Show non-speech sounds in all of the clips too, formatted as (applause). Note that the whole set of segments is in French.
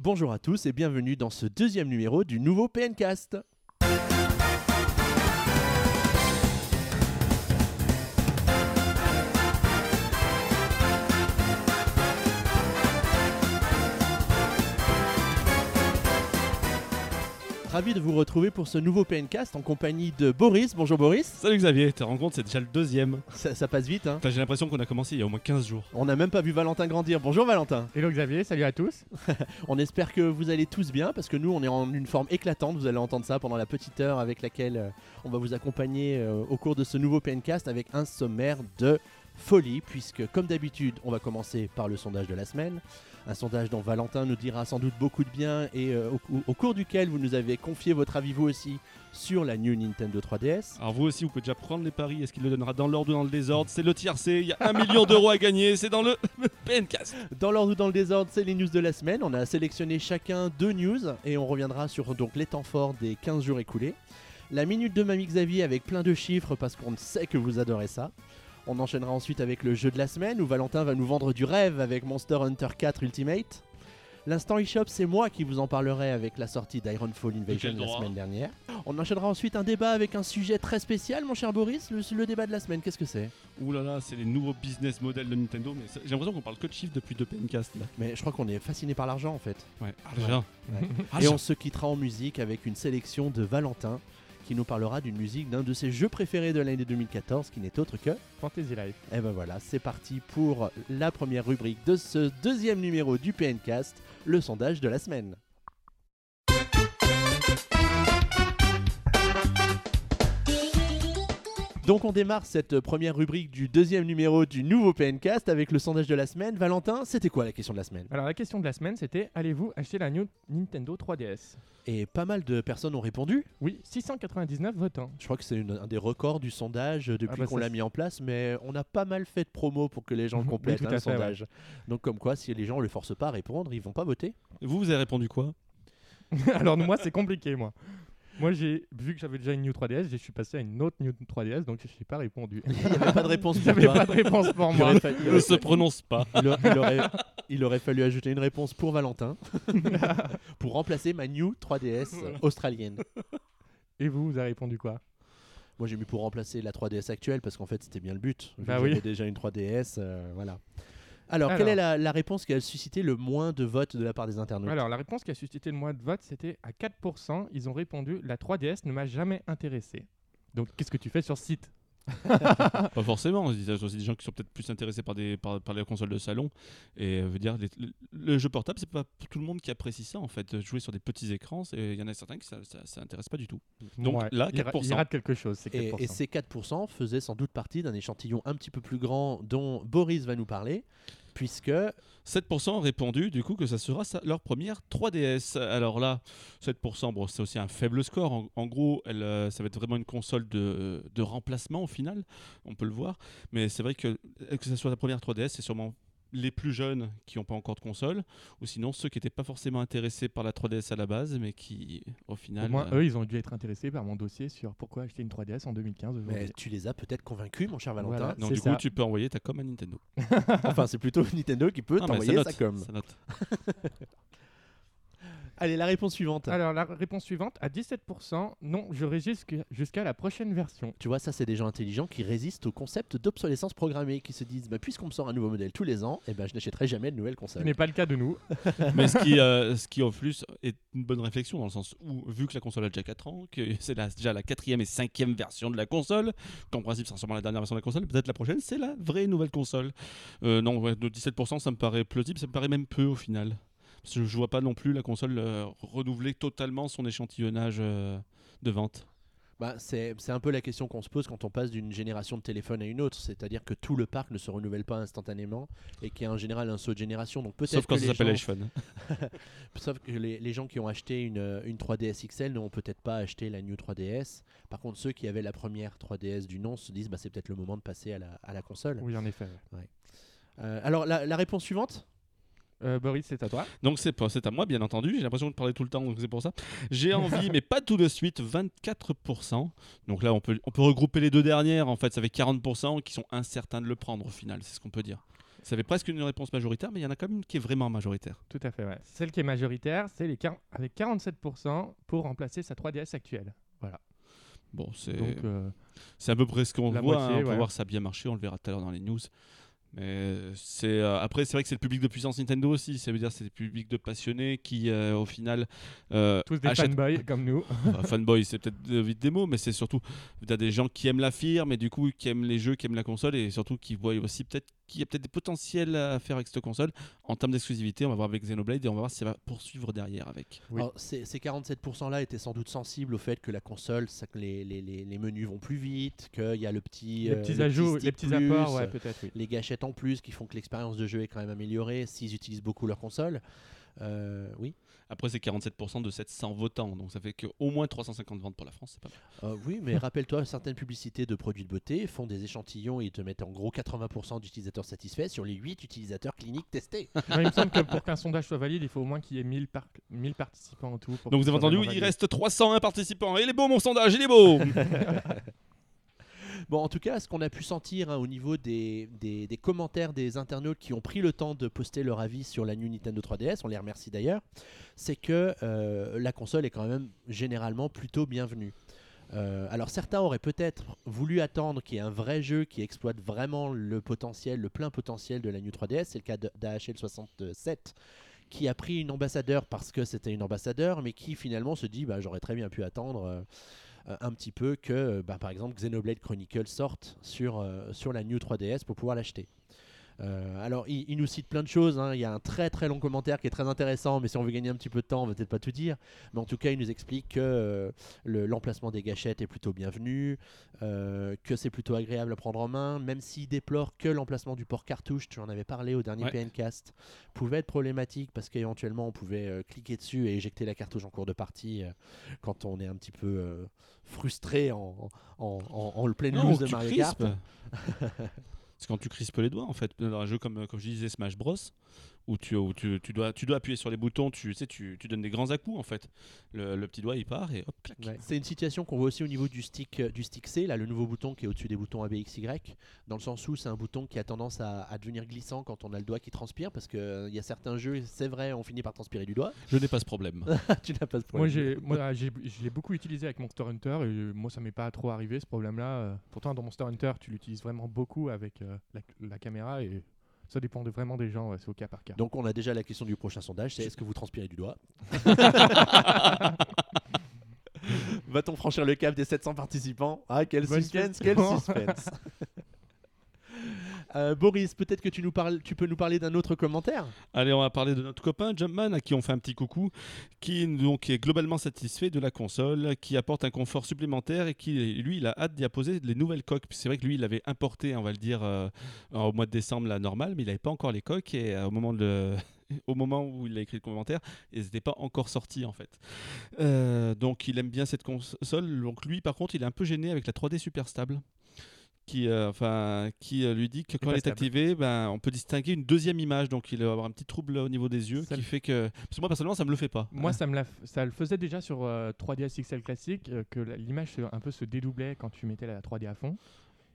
Bonjour à tous et bienvenue dans ce deuxième numéro du nouveau PNcast. Ravi de vous retrouver pour ce nouveau PNcast en compagnie de Boris. Bonjour Boris. Salut Xavier, te rends compte, c'est déjà le deuxième. Ça, ça passe vite, hein J'ai l'impression qu'on a commencé il y a au moins 15 jours. On n'a même pas vu Valentin grandir. Bonjour Valentin. Hello Xavier, salut à tous. (laughs) On espère que vous allez tous bien parce que nous on est en une forme éclatante. Vous allez entendre ça pendant la petite heure avec laquelle euh, on va vous accompagner euh, au cours de ce nouveau PNcast avec un sommaire de folie puisque comme d'habitude on va commencer par le sondage de la semaine. Un sondage dont Valentin nous dira sans doute beaucoup de bien et euh, au, au cours duquel vous nous avez confié votre avis vous aussi sur la New Nintendo 3DS. Alors vous aussi, vous pouvez déjà prendre les paris. Est-ce qu'il le donnera dans l'ordre ou dans le désordre? C'est le tiercé, il y a un million d'euros à gagner, c'est dans le (laughs) PNcast. Dans l'ordre ou dans le désordre, c'est les news de la semaine. On a sélectionné chacun deux news et on reviendra sur donc les temps forts des 15 jours écoulés. La minute de Mamie Xavier avec plein de chiffres parce qu'on sait que vous adorez ça. On enchaînera ensuite avec le jeu de la semaine où Valentin va nous vendre du rêve avec Monster Hunter 4 Ultimate. L'instant eShop, c'est moi qui vous en parlerai avec la sortie d'Ironfall Invasion la semaine dernière. On enchaînera ensuite un débat avec un sujet très spécial, mon cher Boris. Le, le débat de la semaine, qu'est-ce que c'est? Ouh là là, c'est les nouveaux business models de Nintendo. Mais ça- j'ai l'impression qu'on parle que de chiffres depuis deux PNcast là. Mais je crois qu'on est fasciné par l'argent en fait. Ouais, argent. Et on se quittera en musique avec une sélection de Valentin qui nous parlera d'une musique d'un de ses jeux préférés de l'année 2014 qui n'est autre que... Fantasy Life. Et ben voilà, c'est parti pour la première rubrique de ce deuxième numéro du PNcast, le sondage de la semaine. Donc on démarre cette première rubrique du deuxième numéro du nouveau PNcast avec le sondage de la semaine. Valentin, c'était quoi la question de la semaine? Alors la question de la semaine c'était allez-vous acheter la New Nintendo 3DS Et pas mal de personnes ont répondu. Oui, 699 votants. Je crois que c'est un des records du sondage depuis Ah bah qu'on l'a mis en place, mais on a pas mal fait de promo pour que les gens le (laughs) Oui, complètent, hein, le fait, ouais. sondage. Donc comme quoi, si les gens ne le forcent pas à répondre, ils vont pas voter. Vous, vous avez répondu quoi? (laughs) Alors moi c'est compliqué moi. Moi j'ai vu que j'avais déjà une New 3DS, je suis passé à une autre New 3DS donc je n'ai pas répondu. (laughs) Il n'y avait pas de réponse pour (laughs) toi. pas de réponse pour moi. il Ne se prononce pas. il aurait- il aurait- il aurait fallu ajouter une réponse pour Valentin (laughs) pour remplacer ma New 3DS australienne. Et vous, vous avez répondu quoi? Moi j'ai mis pour remplacer la 3DS actuelle parce qu'en fait c'était bien le but. Vu Bah que oui. J'avais déjà une 3DS, euh, voilà. Alors, Alors. quelle est la, la réponse qui a suscité le moins de votes de la part des internautes? Alors la réponse qui a suscité le moins de votes c'était à 4%, ils ont répondu la 3DS ne m'a jamais intéressé. Donc qu'est-ce que tu fais sur ce site? (laughs) Pas forcément. Il y a aussi des gens qui sont peut-être plus intéressés par, des, par, par les consoles de salon. Et euh, veut dire, les- le, le jeu portable, c'est pas pour tout le monde qui apprécie ça en fait. Jouer sur des petits écrans, il y en a certains qui ça, ça, ça intéresse pas du tout. Donc Ouais, là, il ra- 4%. Il rate quelque chose, c'est 4%. Et, et ces 4% faisaient sans doute partie d'un échantillon un petit peu plus grand dont Boris va nous parler, puisque 7% ont répondu du coup que ça sera leur première 3DS. Alors là, 7%, bon, c'est aussi un faible score. En, gros, euh, ça va être vraiment une console de, de remplacement au final, on peut le voir. Mais c'est vrai que que ce soit la première 3DS, c'est sûrement les plus jeunes qui n'ont pas encore de console, ou sinon ceux qui n'étaient pas forcément intéressés par la 3DS à la base, mais qui au final... Au moins, euh, eux, ils ont dû être intéressés par mon dossier sur pourquoi acheter une 3DS en 2015 mais tu les as peut-être convaincus, mon cher Valentin. Voilà. donc du ça. coup, tu peux envoyer ta com à Nintendo. enfin, c'est plutôt Nintendo qui peut (laughs) Ah, t'envoyer sa com. ça note. (laughs) Allez, la réponse suivante. Alors, la réponse suivante, à 17%, non, je résiste jusqu'à- jusqu'à la prochaine version. Tu vois, ça, c'est des gens intelligents qui résistent au concept d'obsolescence programmée, qui se disent bah, puisqu'on me sort un nouveau modèle tous les ans, eh ben, je n'achèterai jamais de nouvelle Ce console. n'est pas le cas de nous. (laughs) Mais ce qui, euh, ce qui en plus est une bonne réflexion dans le sens où, vu que la console a déjà 4 ans, que c'est déjà la quatrième et cinquième version de la console, qu'en principe c'est sûrement la dernière version de la console, peut-être la prochaine c'est la vraie nouvelle console. Euh, non, ouais, de 17% ça me paraît plausible, ça me paraît même peu au final. Je vois pas non plus la console euh, renouveler totalement son échantillonnage euh, de vente. Bah, c'est c'est un peu la question qu'on se pose quand on passe d'une génération de téléphone à une autre, c'est-à-dire que tout le parc ne se renouvelle pas instantanément et qu'il y a en général un saut de génération. Donc peut-être Sauf quand que ça les s'appelle gens- iPhone. (laughs) Sauf que les, les gens qui ont acheté une, une 3DS XL n'ont peut-être pas acheté la New 3DS. Par contre, ceux qui avaient la première 3DS du nom se disent bah, c'est peut-être le moment de passer à la, à la console. Oui, en effet. Euh, alors, la, la réponse suivante? Euh, Boris, c'est à toi. Donc c'est pas, c'est à moi bien entendu. J'ai l'impression de parler tout le temps, donc c'est pour ça. J'ai envie, (laughs) mais pas tout de suite. 24%. Donc là, on peut, on peut regrouper les deux dernières. En fait, ça fait 40% qui sont incertains de le prendre au final. C'est ce qu'on peut dire. Ça fait presque une réponse majoritaire, mais il y en a quand même une qui est vraiment majoritaire. Tout à fait, ouais. Celle qui est majoritaire, c'est les avec 47% pour remplacer sa 3DS actuelle. Voilà. Bon, c'est euh, à peu près ce qu'on voit. moitié, hein. On peut ouais. voir ça a bien marché, on le verra tout à l'heure dans les news. Mais c'est euh, après c'est vrai que c'est le public de puissance Nintendo aussi. Ça veut dire c'est le public de passionnés qui euh, au final euh, tous des achètent fanboys comme nous. (laughs) Enfin, fanboy, c'est peut-être vite des mots, mais c'est surtout t'as des gens qui aiment la firme et du coup qui aiment les jeux, qui aiment la console et surtout qui voient aussi peut-être qu'il y a peut-être des potentiels à faire avec cette console en termes d'exclusivité. On va voir avec Xenoblade et on va voir si ça va poursuivre derrière avec. Oui. Alors, ces, ces 47% là étaient sans doute sensibles au fait que la console, ça, que les, les- les- les menus vont plus vite, qu'il y a le petit, les euh, petits ajouts, les petits plus, apports, ouais, peut-être, oui. les gâchettes en plus qui font que l'expérience de jeu est quand même améliorée s'ils utilisent beaucoup leur console. Euh, oui. Après, c'est 47% de 700 votants, donc ça fait qu'au moins 350 ventes pour la France, c'est pas mal. Euh, oui, mais (laughs) rappelle-toi, certaines publicités de produits de beauté font des échantillons et te mettent en gros 80% d'utilisateurs satisfaits sur les 8 utilisateurs cliniques testés. (laughs) Il me semble que pour qu'un sondage soit valide, il faut au moins qu'il y ait 1000, par- 1000 participants en tout. pour Donc vous avez entendu, il valide. reste 301 participants. Il est beau mon sondage, il est beau (laughs) Bon, en tout cas, ce qu'on a pu sentir hein, au niveau des, des- commentaires des internautes qui ont pris le temps de poster leur avis sur la New Nintendo 3DS, on les remercie d'ailleurs, c'est que euh, la console est quand même généralement plutôt bienvenue. Euh, alors certains auraient peut-être voulu attendre qu'il y ait un vrai jeu qui exploite vraiment le potentiel, le plein potentiel de la New 3DS. C'est le cas de- d'AHL67 qui a pris une ambassadeur parce que c'était une ambassadeur, mais qui finalement se dit bah, j'aurais très bien pu attendre euh, un petit peu que euh, bah, par exemple Xenoblade Chronicles sorte sur, euh, sur la New 3DS pour pouvoir l'acheter. Euh, alors, il, il nous cite plein de choses. hein. Il y a un très très long commentaire qui est très intéressant, mais si on veut gagner un petit peu de temps, on va peut-être pas tout dire. Mais en tout cas, il nous explique que euh, le- l'emplacement des gâchettes est plutôt bienvenu, euh, que c'est plutôt agréable à prendre en main, même s'il déplore que l'emplacement du port cartouche, tu en avais parlé au dernier Ouais. PNcast, pouvait être problématique parce qu'éventuellement on pouvait cliquer dessus et éjecter la cartouche en cours de partie quand on est un petit peu frustré en, en, en- en pleine Non, loose de Mario. Kart. (laughs) C'est quand tu crispes les doigts en fait. Dans un jeu comme, comme je disais Smash Bros, où tu, où tu, tu dois, tu dois appuyer sur les boutons, tu, sais, tu, tu donnes des grands à-coups en fait. Le, le petit doigt il part et hop, clac. Ouais. C'est une situation qu'on voit aussi au niveau du stick, euh, du stick C, là, le nouveau bouton qui est au-dessus des boutons ABXY, dans le sens où c'est un bouton qui a tendance à, à devenir glissant quand on a le doigt qui transpire, parce qu'il y a certains jeux, c'est vrai, on finit par transpirer du doigt. Je n'ai pas ce problème. (laughs) tu n'as pas ce Moi, problème. j'ai, moi, j'ai, je l'ai beaucoup utilisé avec Monster Hunter et euh, moi, ça m'est pas trop arrivé ce problème-là. Euh, Pourtant, dans Monster Hunter, tu l'utilises vraiment beaucoup avec euh, la, la caméra et ça dépend de, vraiment des gens. ouais, c'est au cas par cas. Donc on a déjà la question du prochain sondage, c'est est-ce que vous transpirez du doigt (laughs) Va-t-on franchir le cap des 700 participants? Ah, quel Bonne suspense, question. quel suspense (laughs) Euh, Boris, peut-être que tu, peux nous parler d'un autre commentaire Allez, on va parler de notre copain Jumpman à qui on fait un petit coucou, qui donc est globalement satisfait de la console, qui apporte un confort supplémentaire et qui lui il a hâte d'y apposer les nouvelles coques. C'est vrai que lui il avait importé, on va le dire, euh, au mois de décembre la normale, mais il n'avait pas encore les coques et euh, au moment (laughs) où il a écrit le commentaire, ils n'étaient pas encore sortis en fait. Donc il aime bien cette console. Donc lui par contre il est un peu gêné avec la 3D super stable. Qui, euh, enfin, qui euh, lui dit que quand elle est activée, ben, on peut distinguer une deuxième image, donc il va avoir un petit trouble au niveau des yeux, Ça qui fait que. Parce que moi personnellement, ça me le fait pas. Moi, ça, me l'a ça le faisait déjà sur euh, 3DS XL classique, euh, que l'image se- un peu se dédoublait quand tu mettais la 3D à fond.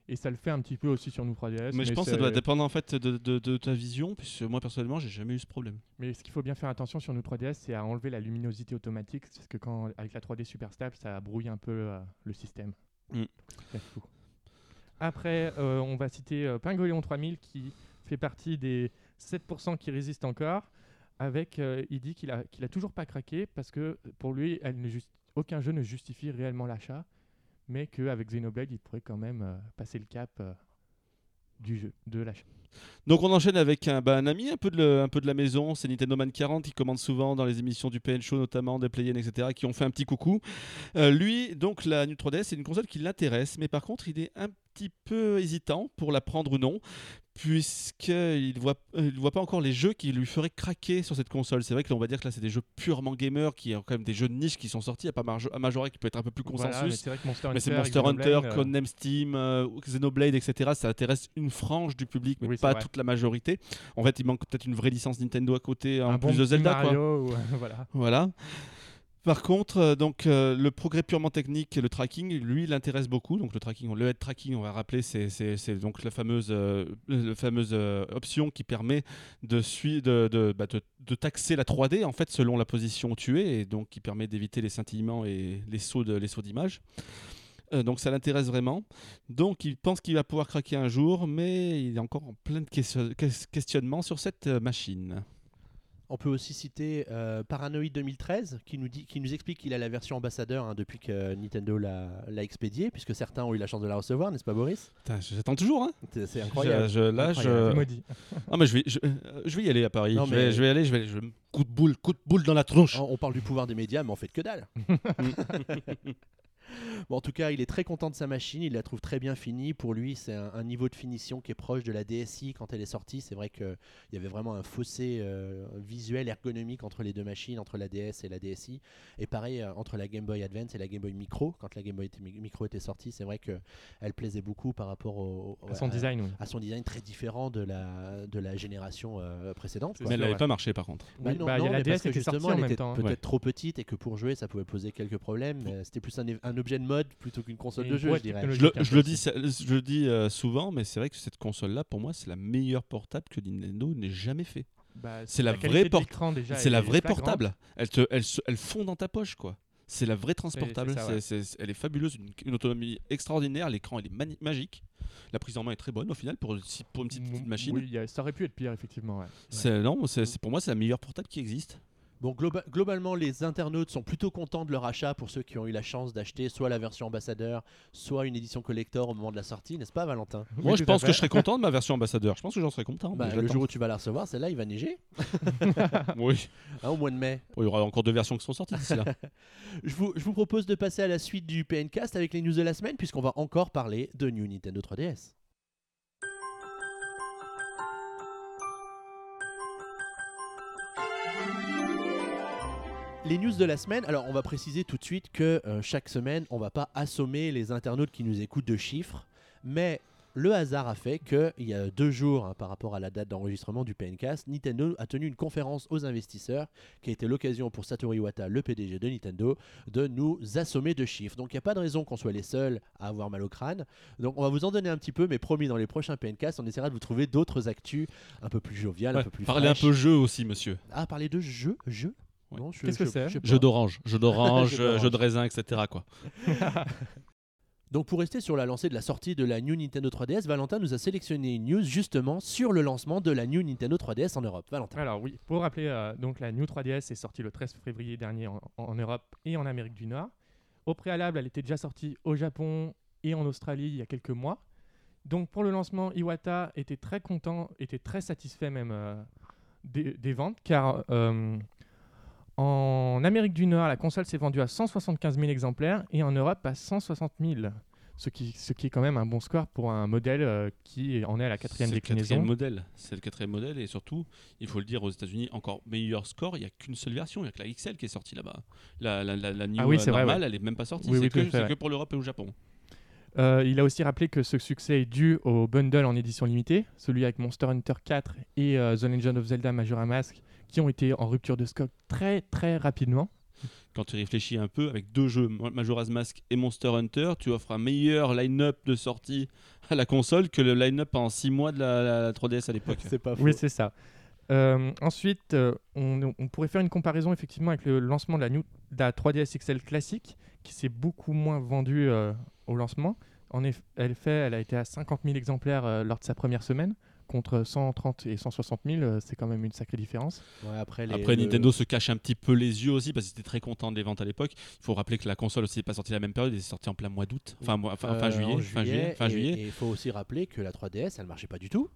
Et ça le fait un petit peu aussi sur nous 3DS. mais je pense que ça doit dépendre en fait de, de- de ta vision, puisque moi personnellement, j'ai jamais eu ce problème. Mais ce qu'il faut bien faire attention sur nous 3DS, c'est à enlever la luminosité automatique, parce que quand avec la 3D super stable, ça brouille un peu le système. Mm. Donc, c'est fou. Après, euh, on va citer euh, Pingolion 3000 qui fait partie des 7% qui résistent encore. Avec, euh, il dit qu'il a, qu'il a toujours pas craqué parce que pour lui, aucun jeu ne justifie réellement l'achat, mais qu'avec Xenoblade, il pourrait quand même euh, passer le cap du jeu, de. Donc on enchaîne avec un, bah, un ami un peu, de la maison, c'est Nintendo Man 40 qui commande souvent dans les émissions du PN Show notamment, des play etc. qui ont fait un petit coucou. Euh, lui, donc la New 3DS, c'est une console qui l'intéresse, mais par contre il est un petit peu hésitant pour la prendre ou non, puisqu'il ne voit, euh, il voit pas encore les jeux qui lui feraient craquer sur cette console. C'est vrai que là, on va dire que là c'est des jeux purement gamers, qui ont quand même des jeux de niche qui sont sortis, il n'y a pas Majora qui peut être un peu plus Voilà, mais consensus. c'est Monster Mais c'est Hunter, Monster Hunter, euh, Codename Steam, euh, Xenoblade, etc. Ça intéresse une frange du public, mais Oui, pas vrai. toute la majorité. En fait, il manque peut-être une vraie licence Nintendo à côté, en un plus bon de Zelda. Quoi. Mario, ou- (laughs) voilà. Voilà. Par contre, euh, donc euh, le progrès purement technique et le tracking, lui, l'intéresse beaucoup. Donc le tracking, le head tracking, on va rappeler, c'est donc la fameuse, euh, option qui permet de, bah, de- taxer la 3D en fait selon la position où tu es et donc qui permet d'éviter les scintillements et les sauts d'image. Donc ça l'intéresse vraiment. Donc il pense qu'il va pouvoir craquer un jour, mais il est encore en plein de question- ques- questionnements sur cette machine. On peut aussi citer euh, Paranoid 2013 qui nous, dit, qui nous explique qu'il a la version ambassadeur hein, depuis que Nintendo l'a expédiée, puisque certains ont eu la chance de la recevoir, n'est-ce pas Boris? J'attends toujours. Hein C'est incroyable. Je- je- là, Incroyable. je- Maudit. (laughs) Ah mais je vais, je, euh, je vais y aller à Paris. Non, je, vais, mais- je vais aller, je vais, je coup de boule, coup de boule dans la tronche. On on parle du pouvoir des médias, mais en fait que dalle. (laughs) (laughs) Bon, en tout cas, il est très content de sa machine, il la trouve très bien finie. Pour lui, c'est un, un niveau de finition qui est proche de la DSi quand elle est sortie. C'est vrai qu'il y avait vraiment un fossé euh, visuel, ergonomique entre les deux machines, entre la DS et la DSi. Et pareil, euh, entre la Game Boy Advance et la Game Boy Micro. Quand la Game Boy était- Micro était sortie, c'est vrai qu'elle plaisait beaucoup par rapport au, au- À son design, oui. à son design très différent de la, de la génération euh, précédente. quoi. mais elle n'avait ouais. pas marché par contre. Bah Oui, non, bah, il y a la parce DS que était justement, elle était peut-être Ouais. trop petite et que pour jouer, ça pouvait poser quelques problèmes. C'était plus un, un objet de mode plutôt qu'une console de jeu, je dirais. technologique. Je le, je dis, je le dis euh, souvent, mais c'est vrai que cette console-là, pour moi, c'est la meilleure portable que Nintendo n'ait jamais fait. Bah, C'est la vraie de port- l'écran, déjà, C'est la vraie portable. Elle te, elle, se- elle fond dans ta poche, quoi. C'est la vraie transportable. ça, ouais. Elle est fabuleuse, une, une autonomie extraordinaire. L'écran, il est magique. La prise en main est très bonne au final pour, si- pour une petite, petite Mm, machine. Oui, ça aurait pu être pire, effectivement. ouais. C'est non, c'est- pour moi c'est la meilleure portable qui existe. Bon, globa- globalement, les internautes sont plutôt contents de leur achat pour ceux qui ont eu la chance d'acheter soit la version ambassadeur, soit une édition collector au moment de la sortie, n'est-ce pas, Valentin? Oui, moi je pense que je serais content de ma version (laughs) ambassadeur. Je pense que j'en serais content. Bah, Le jour où tu vas la recevoir, celle-là, il va neiger, (laughs) Oui. hein, au mois de mai. Il y aura encore deux versions qui seront sorties d'ici là. (laughs) Je vous, je vous propose de passer à la suite du PNcast avec les news de la semaine, puisqu'on va encore parler de New Nintendo 3DS. Les news de la semaine, alors on va préciser tout de suite que euh, chaque semaine, on va pas assommer les internautes qui nous écoutent de chiffres, mais le hasard a fait qu'il y a deux jours hein, par rapport à la date d'enregistrement du PNcast, Nintendo a tenu une conférence aux investisseurs qui a été l'occasion pour Satoru Iwata, le PDG de Nintendo, de nous assommer de chiffres. Donc il n'y a pas de raison qu'on soit les seuls à avoir mal au crâne. Donc on va vous en donner un petit peu, mais promis, dans les prochains PNcast, on essaiera de vous trouver d'autres actus un peu plus joviales, un peu plus Parlez un peu jeu aussi, monsieur. Ah, parler de jeux Jeux Ouais. Non, je- Qu'est-ce que je- c'est. Jeu d'orange, jeu (laughs) d'orange, euh, d'orange. jeu de raisin, etc. Quoi. (laughs) Donc pour rester sur la lancée de la sortie de la New Nintendo 3DS, Valentin nous a sélectionné une news justement sur le lancement de la New Nintendo 3DS en Europe. Valentin. Alors oui, pour rappeler, euh, donc la New 3DS est sortie le 13 février dernier en, en Europe et en Amérique du Nord. Au préalable, elle était déjà sortie au Japon et en Australie il y a quelques mois. Donc pour le lancement, Iwata était très content, était très satisfait même euh, des, des ventes, car euh, en Amérique du Nord, la console s'est vendue à 175 000 exemplaires et en Europe à 160 000. Ce qui, ce qui est quand même un bon score pour un modèle euh, qui en est à la quatrième C'est le déclinaison. quatrième modèle. C'est le quatrième modèle et surtout, il faut le dire aux États-Unis, encore meilleur score. Il n'y a qu'une seule version. Il n'y a que la XL qui est sortie là-bas. La, la, la, la New Ah oui, c'est vrai, normale, elle n'est même pas sortie. Oui, c'est oui, fait, ouais. que pour l'Europe et au Japon. Euh, il a aussi rappelé que ce succès est dû au bundle en édition limitée, celui avec Monster Hunter 4 et euh, The Legend of Zelda Majora Mask, qui ont été en rupture de stock très très rapidement. Quand tu réfléchis un peu, avec deux jeux, Majora's Mask et Monster Hunter, tu offres un meilleur line-up de sortie (laughs) à la console que le line-up en 6 mois de la, la 3DS à l'époque. (laughs) C'est pas faux. Oui, c'est ça. Euh, ensuite, euh, on, on pourrait faire une comparaison effectivement avec le lancement de la, new- de la 3DS XL classique, qui s'est beaucoup moins vendue euh, au lancement. En eff- effet, elle a été à 50 000 exemplaires euh, lors de sa première semaine, contre 130 et 160 000, euh, c'est quand même une sacrée différence. Ouais, après, les- Après, le- Nintendo se cache un petit peu les yeux aussi parce qu'ils étaient très contents des ventes à l'époque. Il faut rappeler que la console aussi n'est pas sortie à la même période, elle est sortie en plein mois d'août, enfin, mois- fin, fin Euh, juillet, en fin juillet, fin et- juillet. Et il faut aussi rappeler que la 3DS, elle marchait pas du tout.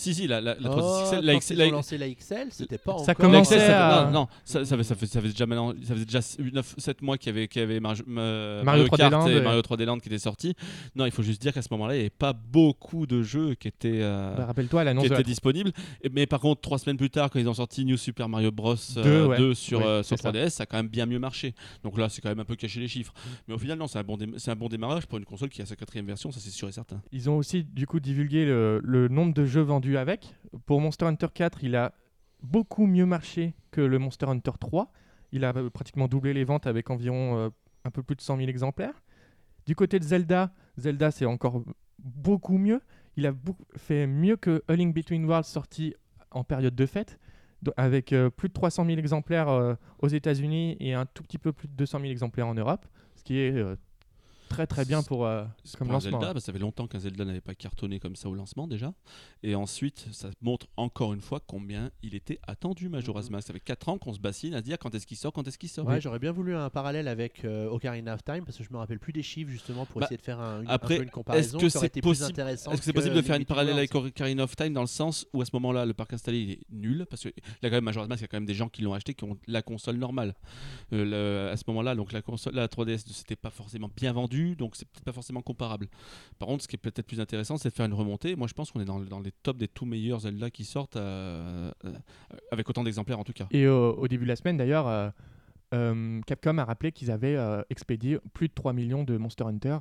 Si, si, la, la, la Oh, 3DS XL, quand la ils XL, la- lancé la XL, c'était pas Ça encore. commençait XL, à- non, non, ça, ça, fait, ça, fait, ça, fait déjà maintenant, ça faisait déjà 7 mois qu'il y avait, qu'il y avait Mar- Ma- Mario Mario, 3D Kart Land, et ouais. Mario 3D Land qui étaient sortis. Non, il faut juste dire qu'à ce moment-là, il n'y avait pas beaucoup de jeux qui étaient, euh, Bah, Rappelle-toi, qui l'annonce la étaient disponibles. Et- Mais par contre, trois semaines plus tard, quand ils ont sorti New Super Mario Bros. euh, Deux, ouais. 2 sur, Oui, euh, sur c'est ça. 3DS, ça a quand même bien mieux marché. Donc là, c'est quand même un peu caché les chiffres. Mais au final, non, c'est un, bon dé- c'est un bon démarrage pour une console qui a sa quatrième version, ça c'est sûr et certain. Ils ont aussi du coup divulgué le, le nombre de jeux vendus avec. Pour Monster Hunter 4, il a beaucoup mieux marché que le Monster Hunter 3. il a euh, pratiquement doublé les ventes avec environ euh, un peu plus de 100 000 exemplaires. Du côté de Zelda, Zelda c'est encore beaucoup mieux. Il a fait mieux que A Link Between Worlds sorti en période de fête, avec euh, plus de 300 000 exemplaires aux États-Unis et un tout petit peu plus de 200 000 exemplaires en Europe, ce qui est très très bien pour euh, comme pour lancement. Zelda, parce que ça fait longtemps qu'un Zelda n'avait pas cartonné comme ça au lancement déjà. Et ensuite, ça montre encore une fois combien il était attendu Majora's Mhm. Mask. Ça fait 4 ans qu'on se bassine à se dire quand est-ce qu'il sort, quand est-ce qu'il sort. Ouais, j'aurais bien voulu un parallèle avec euh, Ocarina of Time parce que je me rappelle plus des chiffres justement pour Bah, essayer de faire un, une, un après, peu une comparaison. est-ce que c'est possible- intéressant Est-ce que c'est que possible de faire une parallèle avec Ocarina of Time dans le sens où à ce moment-là le parc installé il est nul parce que là quand même Majora's Mask il y a quand même des gens qui l'ont acheté qui ont la console normale Euh, le- à ce moment-là donc la console la 3DS c'était pas forcément bien vendu donc c'est peut-être pas forcément comparable par contre ce qui est peut-être plus intéressant c'est de faire une remontée moi je pense qu'on est dans, le- dans les tops des tout meilleurs Zelda qui sortent euh, euh, avec autant d'exemplaires en tout cas Et au, au début de la semaine, d'ailleurs, euh, Capcom a rappelé qu'ils avaient expédié plus de 3 millions de Monster Hunter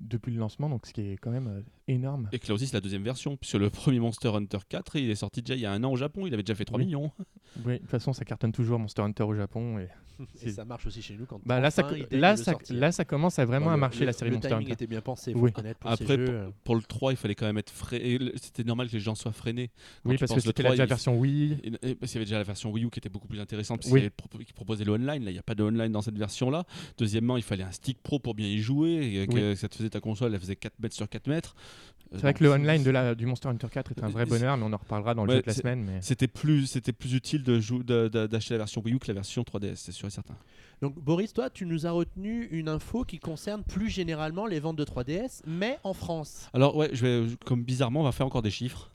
depuis le lancement, donc ce qui est quand même euh, énorme. et que là aussi c'est la deuxième version puisque le premier Monster Hunter 4 il est sorti déjà il y a un an au Japon il avait déjà fait 3 Oui. millions Oui, de toute façon, ça cartonne toujours Monster Hunter au Japon. Et... Et ça marche aussi chez nous quand Bah, là, ça, là, ça, sortir. là, ça commence à vraiment à marcher le- la série le Monster timing Hunter. était bien pensé, faut Oui. reconnaître pour Après, ces jeux. euh. pour le 3 il fallait quand même être le- c'était normal que les gens soient freinés Quand Oui, parce que c'était la 3, déjà il- version Wii. Et- et parce qu'il y avait déjà la version Wii U qui était beaucoup plus intéressante parce Oui. qu'il y avait pro- qui proposait le online. Là, il n'y a pas de online dans cette version-là. Deuxièmement, il fallait un stick pro pour bien y jouer. Et que ça te faisait ta console, elle faisait 4 mètres sur 4 mètres. Euh, C'est vrai que le online de la, du Monster Hunter 4 est un vrai C'est- bonheur, mais on en reparlera dans le Ouais, jeu de la semaine. Mais... C'était plus, c'était plus utile de jou- de- de- d'acheter la version Wii U que la version 3DS, c'est sûr et certain. Donc Boris, toi, tu nous as retenu une info qui concerne plus généralement les ventes de 3DS, mais en France. Alors ouais, je vais, comme bizarrement, on va faire encore des chiffres.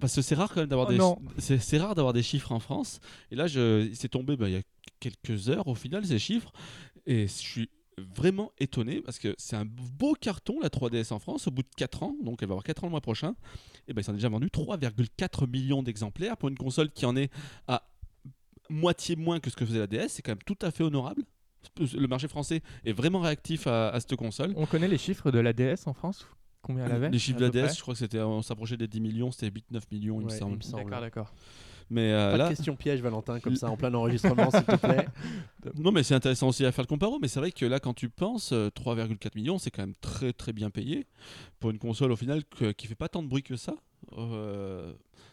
Parce que c'est rare quand même d'avoir Oh des, c'est rare d'avoir des chiffres en France. Et là, je, c'est tombé bah, il y a quelques heures au final ces chiffres, et je suis vraiment étonné parce que c'est un beau carton la 3DS en France au bout de 4 ans, donc elle va avoir 4 ans le mois prochain. Et ben ils ont déjà vendu 3,4 millions d'exemplaires pour une console qui en est à moitié moins que ce que faisait la DS. C'est quand même tout à fait honorable. Le marché français est vraiment réactif à, à cette console. On connaît les chiffres de la DS en France Combien elle avait Les chiffres de la DS, je crois que c'était, on s'approchait des 10 millions, c'était 8-9 millions, il me Ouais, semble. il me semble. près D'accord, d'accord. Mais euh, Pas là, de question piège, Valentin, comme ça en plein enregistrement, s'il te plaît. (laughs) (laughs) non, mais c'est intéressant aussi à faire le comparo. Mais c'est vrai que là, quand tu penses, euh, 3,4 millions, c'est quand même très très bien payé pour une console au final que- qui fait pas tant de bruit que ça. Euh,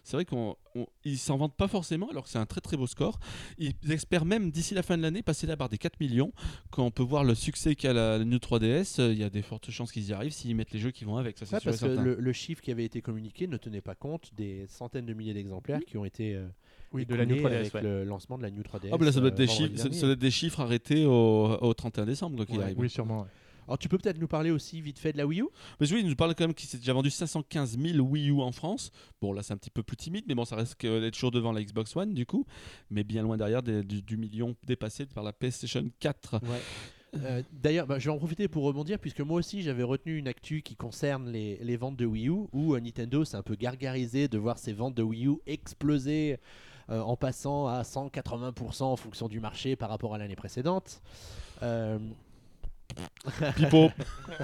c'est vrai qu'on on- ils s'en vendent pas forcément, alors que c'est un très très beau score. Ils espèrent même d'ici la fin de l'année passer la barre des 4 millions. Quand on peut voir le succès qu'a la, la New 3DS, euh, il y a des fortes chances qu'ils y arrivent s'ils mettent les jeux qui vont avec. Ça, c'est Ouais, parce que le, le chiffre qui avait été communiqué ne tenait pas compte des centaines de milliers d'exemplaires qui ont été euh, Oui, de la New écoulés 3DS. avec ouais. le lancement de la New 3DS. Ah, bah là, ça doit, euh, être des vendredi chiffres, ça- dernier. ça doit être des chiffres arrêtés au, au 31 décembre, quoi Ouais, arrive. Oui, sûrement. Alors tu peux peut-être nous parler aussi vite fait de la Wii U? Mais oui, il nous parle quand même qu'il s'est déjà vendu 515 000 Wii U en France. Bon, là, c'est un petit peu plus timide, mais bon, ça reste d'être toujours devant la Xbox One, du coup. Mais bien loin derrière des- du, du million dépassé par la PlayStation 4. Euh, D'ailleurs, bah, je vais en profiter pour rebondir puisque moi aussi j'avais retenu une actu qui concerne les, les ventes de Wii U où euh, Nintendo s'est un peu gargarisé de voir ses ventes de Wii U exploser euh, en passant à 180% en fonction du marché par rapport à l'année précédente. Euh, Pipo (laughs)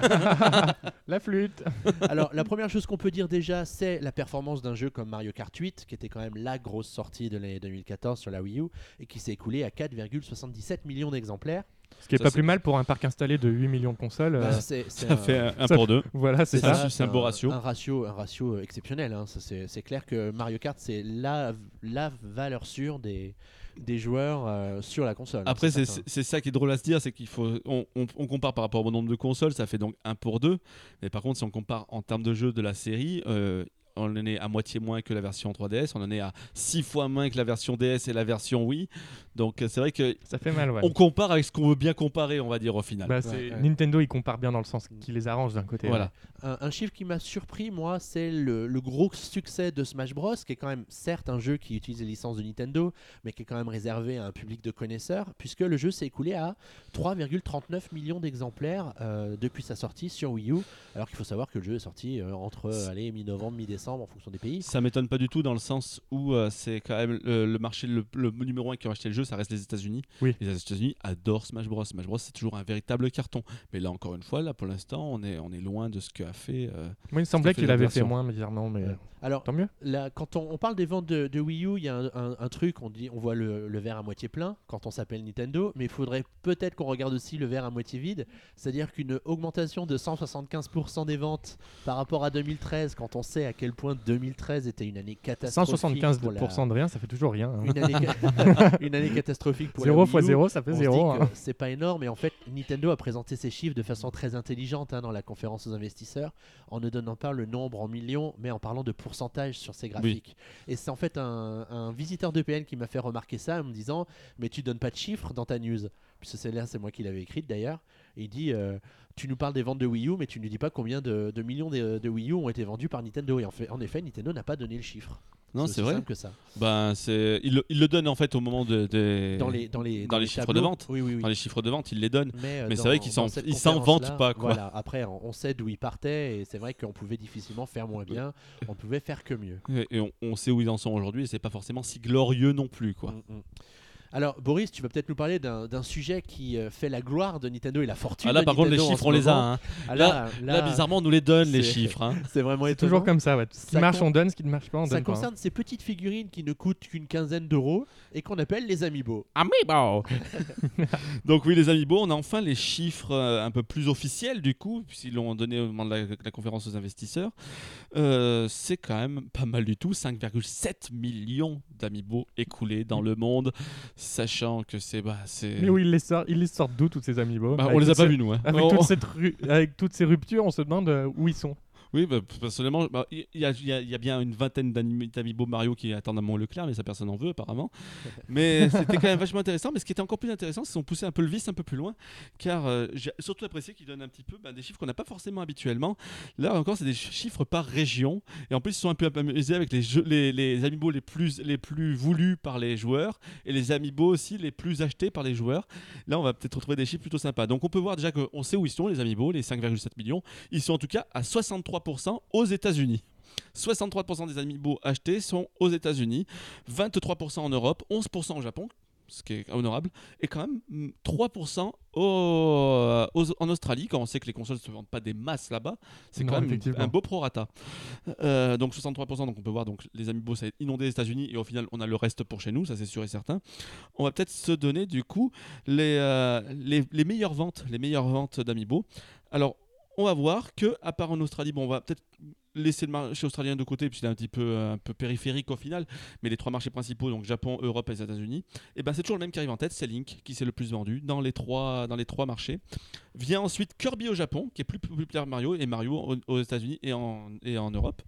La flûte alors la première chose qu'on peut dire déjà c'est la performance d'un jeu comme Mario Kart 8 qui était quand même la grosse sortie de l'année 2014 sur la Wii U et qui s'est écoulé à 4,77 millions d'exemplaires. Ce qui est Ça, pas plus mal pour un parc installé de 8 millions de consoles. euh, Bah, c'est- c'est Ça un- fait un, pour deux. (laughs) Voilà, c'est ça. c'est un beau ratio. Un ratio, un ratio euh, exceptionnel. hein. Ça, C'est c'est clair que Mario Kart, c'est la, la valeur sûre des, des joueurs euh, sur la console. hein, Après, c'est ça qui est drôle à se dire, c'est qu'il faut. On, on- on compare par rapport au nombre de consoles, ça fait donc un pour deux. Mais par contre, si on compare en termes de jeux de la série, euh, on en est à moitié moins que la version 3DS, on en est à 6 fois moins que la version DS et la version Wii. Donc euh, c'est vrai que Ça fait mal, ouais. on compare avec ce qu'on veut bien comparer, on va dire au final. Bah, ouais. Nintendo, il compare bien dans le sens qui les arrange d'un côté. voilà. Un, un chiffre qui m'a surpris, moi, c'est le, le gros succès de Smash Bros, qui est quand même certes un jeu qui utilise les licences de Nintendo, mais qui est quand même réservé à un public de connaisseurs, puisque le jeu s'est écoulé à 3,39 millions d'exemplaires euh, depuis sa sortie sur Wii U, alors qu'il faut savoir que le jeu est sorti euh, entre allez, mi-novembre, mi-décembre. décembre en fonction des pays. Ça m'étonne pas du tout dans le sens où euh, c'est quand même euh, le marché le, le numéro 1 qui a acheté le jeu, ça reste les États-Unis. Oui. Les États-Unis adorent Smash Bros. Smash Bros, c'est toujours un véritable carton. Mais là, encore une fois, là pour l'instant, on est, on est loin de ce qu'a fait. euh, Moi, il me semblait qu'il avait fait moins, mais Ouais. Alors, tant mieux. là, quand on, on parle des ventes de, de Wii U, il y a un, un- un truc, on, dit, on voit le, le verre à moitié plein quand on s'appelle Nintendo, mais il faudrait peut-être qu'on regarde aussi le verre à moitié vide, c'est-à-dire qu'une augmentation de 175% des ventes par rapport à 2013, quand on sait à quel point 2013 était une année catastrophique. pour la- 175% de rien, ça fait toujours rien. hein. une année, (laughs) une année catastrophique pour la 0 Wii fois U. 0, ça fait On se 0. dit que C'est pas énorme, et en fait, Nintendo a présenté ses chiffres de façon très intelligente hein, dans la conférence aux investisseurs, en ne donnant pas le nombre en millions, mais en parlant de pourcentage sur ces graphiques. Et c'est en fait un, un visiteur d'EPN qui m'a fait remarquer ça en me disant Mais tu donnes pas de chiffres dans ta news. Puisque c'est là, c'est moi qui l'avais écrite d'ailleurs. Et il dit euh, Tu nous parles des ventes de Wii U, mais tu ne dis pas combien de, de millions de, de Wii U ont été vendus par Nintendo. Et en, fait, en effet, Nintendo n'a pas donné le chiffre. Non, c'est vrai. simple que ça. Ben, c'est, il, le- il le donne en fait au moment de, des- Dans les, dans les, dans les chiffres de vente. Oui, oui, oui. dans les chiffres de vente, il les donne. Mais, euh, Mais c'est vrai dans s'en- ils s'en conférence-là, pas, quoi. Voilà, après, on, sait d'où ils partaient et c'est vrai qu'on pouvait difficilement faire moins bien. On pouvait faire que mieux. Et, et on, on sait où ils en sont aujourd'hui et c'est pas forcément si glorieux non plus, quoi. Mm, mm. Alors, Boris, tu vas peut-être nous parler d'un sujet qui euh, fait la gloire de Nintendo et la fortune Ah là, de par contre, les chiffres, on les a. hein. Ah, Là, Là, bizarrement, on nous les donne, les chiffres. hein. c'est vraiment étonnant. toujours comme ça. ouais. Ce qui Ça marche, on donne. Ce qui ne marche pas, on Ça donne pas. hein. concerne ces petites figurines qui ne coûtent qu'une quinzaine d'euros et qu'on appelle les amiibo. Amiibo (laughs) Donc oui, les Amiibo, on a enfin les chiffres euh, un peu plus officiels du coup, puisqu'ils l'ont donné au moment de la, de la conférence aux investisseurs. Euh, c'est quand même pas mal du tout, 5,7 millions d'Amiibo écoulés dans le monde, sachant que c'est... Bah, c'est... Mais où ils les sortent, ils les sortent d'où tous ces amiibo Bah, on les a toutes pas ces- vus nous. hein. Avec, On- toute cette ru- avec toutes ces ruptures, on se demande euh, où ils sont. Oui, bah, personnellement, bah, il y, a- il y a- il y a bien une vingtaine d'Amiibo Mario qui attendent à mon Leclerc, mais ça personne n'en veut apparemment. (laughs) Mais c'était quand même vachement intéressant. Mais ce qui était encore plus intéressant, c'est qu'ils ont poussé un peu le vice un peu plus loin, car euh, j'ai surtout apprécié qu'ils donnent un petit peu bah, des chiffres qu'on n'a pas forcément habituellement. Là encore, c'est des ch- chiffres par région, et en plus ils sont un peu amusés avec les, jeux, les, les Amiibo les plus, les plus voulus par les joueurs, et les Amiibo aussi les plus achetés par les joueurs. Là, on va peut-être retrouver des chiffres plutôt sympas. Donc on peut voir déjà qu'on sait où ils sont, les Amiibo, les 5,7 millions. Ils sont en tout cas à 63% aux États-Unis. 63% des Amiibo achetés sont aux États-Unis, 23% en Europe, 11% au Japon, ce qui est honorable, et quand même mm, 3% au- aux- en Australie, quand on sait que les consoles ne se vendent pas des masses là-bas, c'est quand même un beau prorata. Euh, donc 63%, donc on peut voir donc les Amiibo ça a inondé les États-Unis et au final on a le reste pour chez nous, ça c'est sûr et certain. On va peut-être se donner du coup les, euh, les, les meilleures ventes, les meilleures ventes d'Amiibo. Alors on va voir que à part en Australie, bon on va peut-être laisser le marché australien de côté puisqu'il est un petit peu euh, un peu périphérique au final, mais les trois marchés principaux donc Japon, Europe et les États-Unis, et ben c'est toujours le même qui arrive en tête, c'est Link qui s'est le plus vendu dans les trois dans les trois marchés. Vient ensuite Kirby au Japon qui est plus populaire que Mario et Mario aux, aux États-Unis et en et en Europe.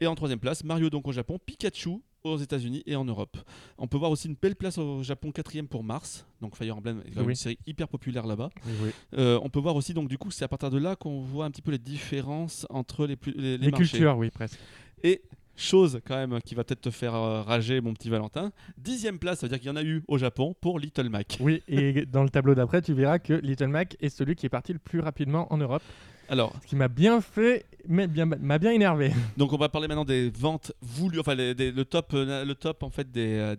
Et en troisième place, Mario donc au Japon, Pikachu aux États-Unis et en Europe. On peut voir aussi une belle place au Japon, quatrième pour Mars. Donc Fire Emblem est quand même Oui. une série hyper populaire là-bas. Oui. Euh, on peut voir aussi donc du coup c'est à partir de là qu'on voit un petit peu les différences entre les, plus, les, les Les marchés. cultures, oui, presque. Et chose quand même qui va peut-être te faire euh, rager mon petit Valentin, dixième place, ça veut dire qu'il y en a eu au Japon pour Little Mac. Oui, et dans le tableau d'après, tu verras que Little Mac est celui qui est parti le plus rapidement en Europe. Alors Ce qui m'a bien fait, mais bien, m'a bien énervé. donc on va parler maintenant des ventes voulues, enfin les- des- le top, euh, le top en fait des, euh,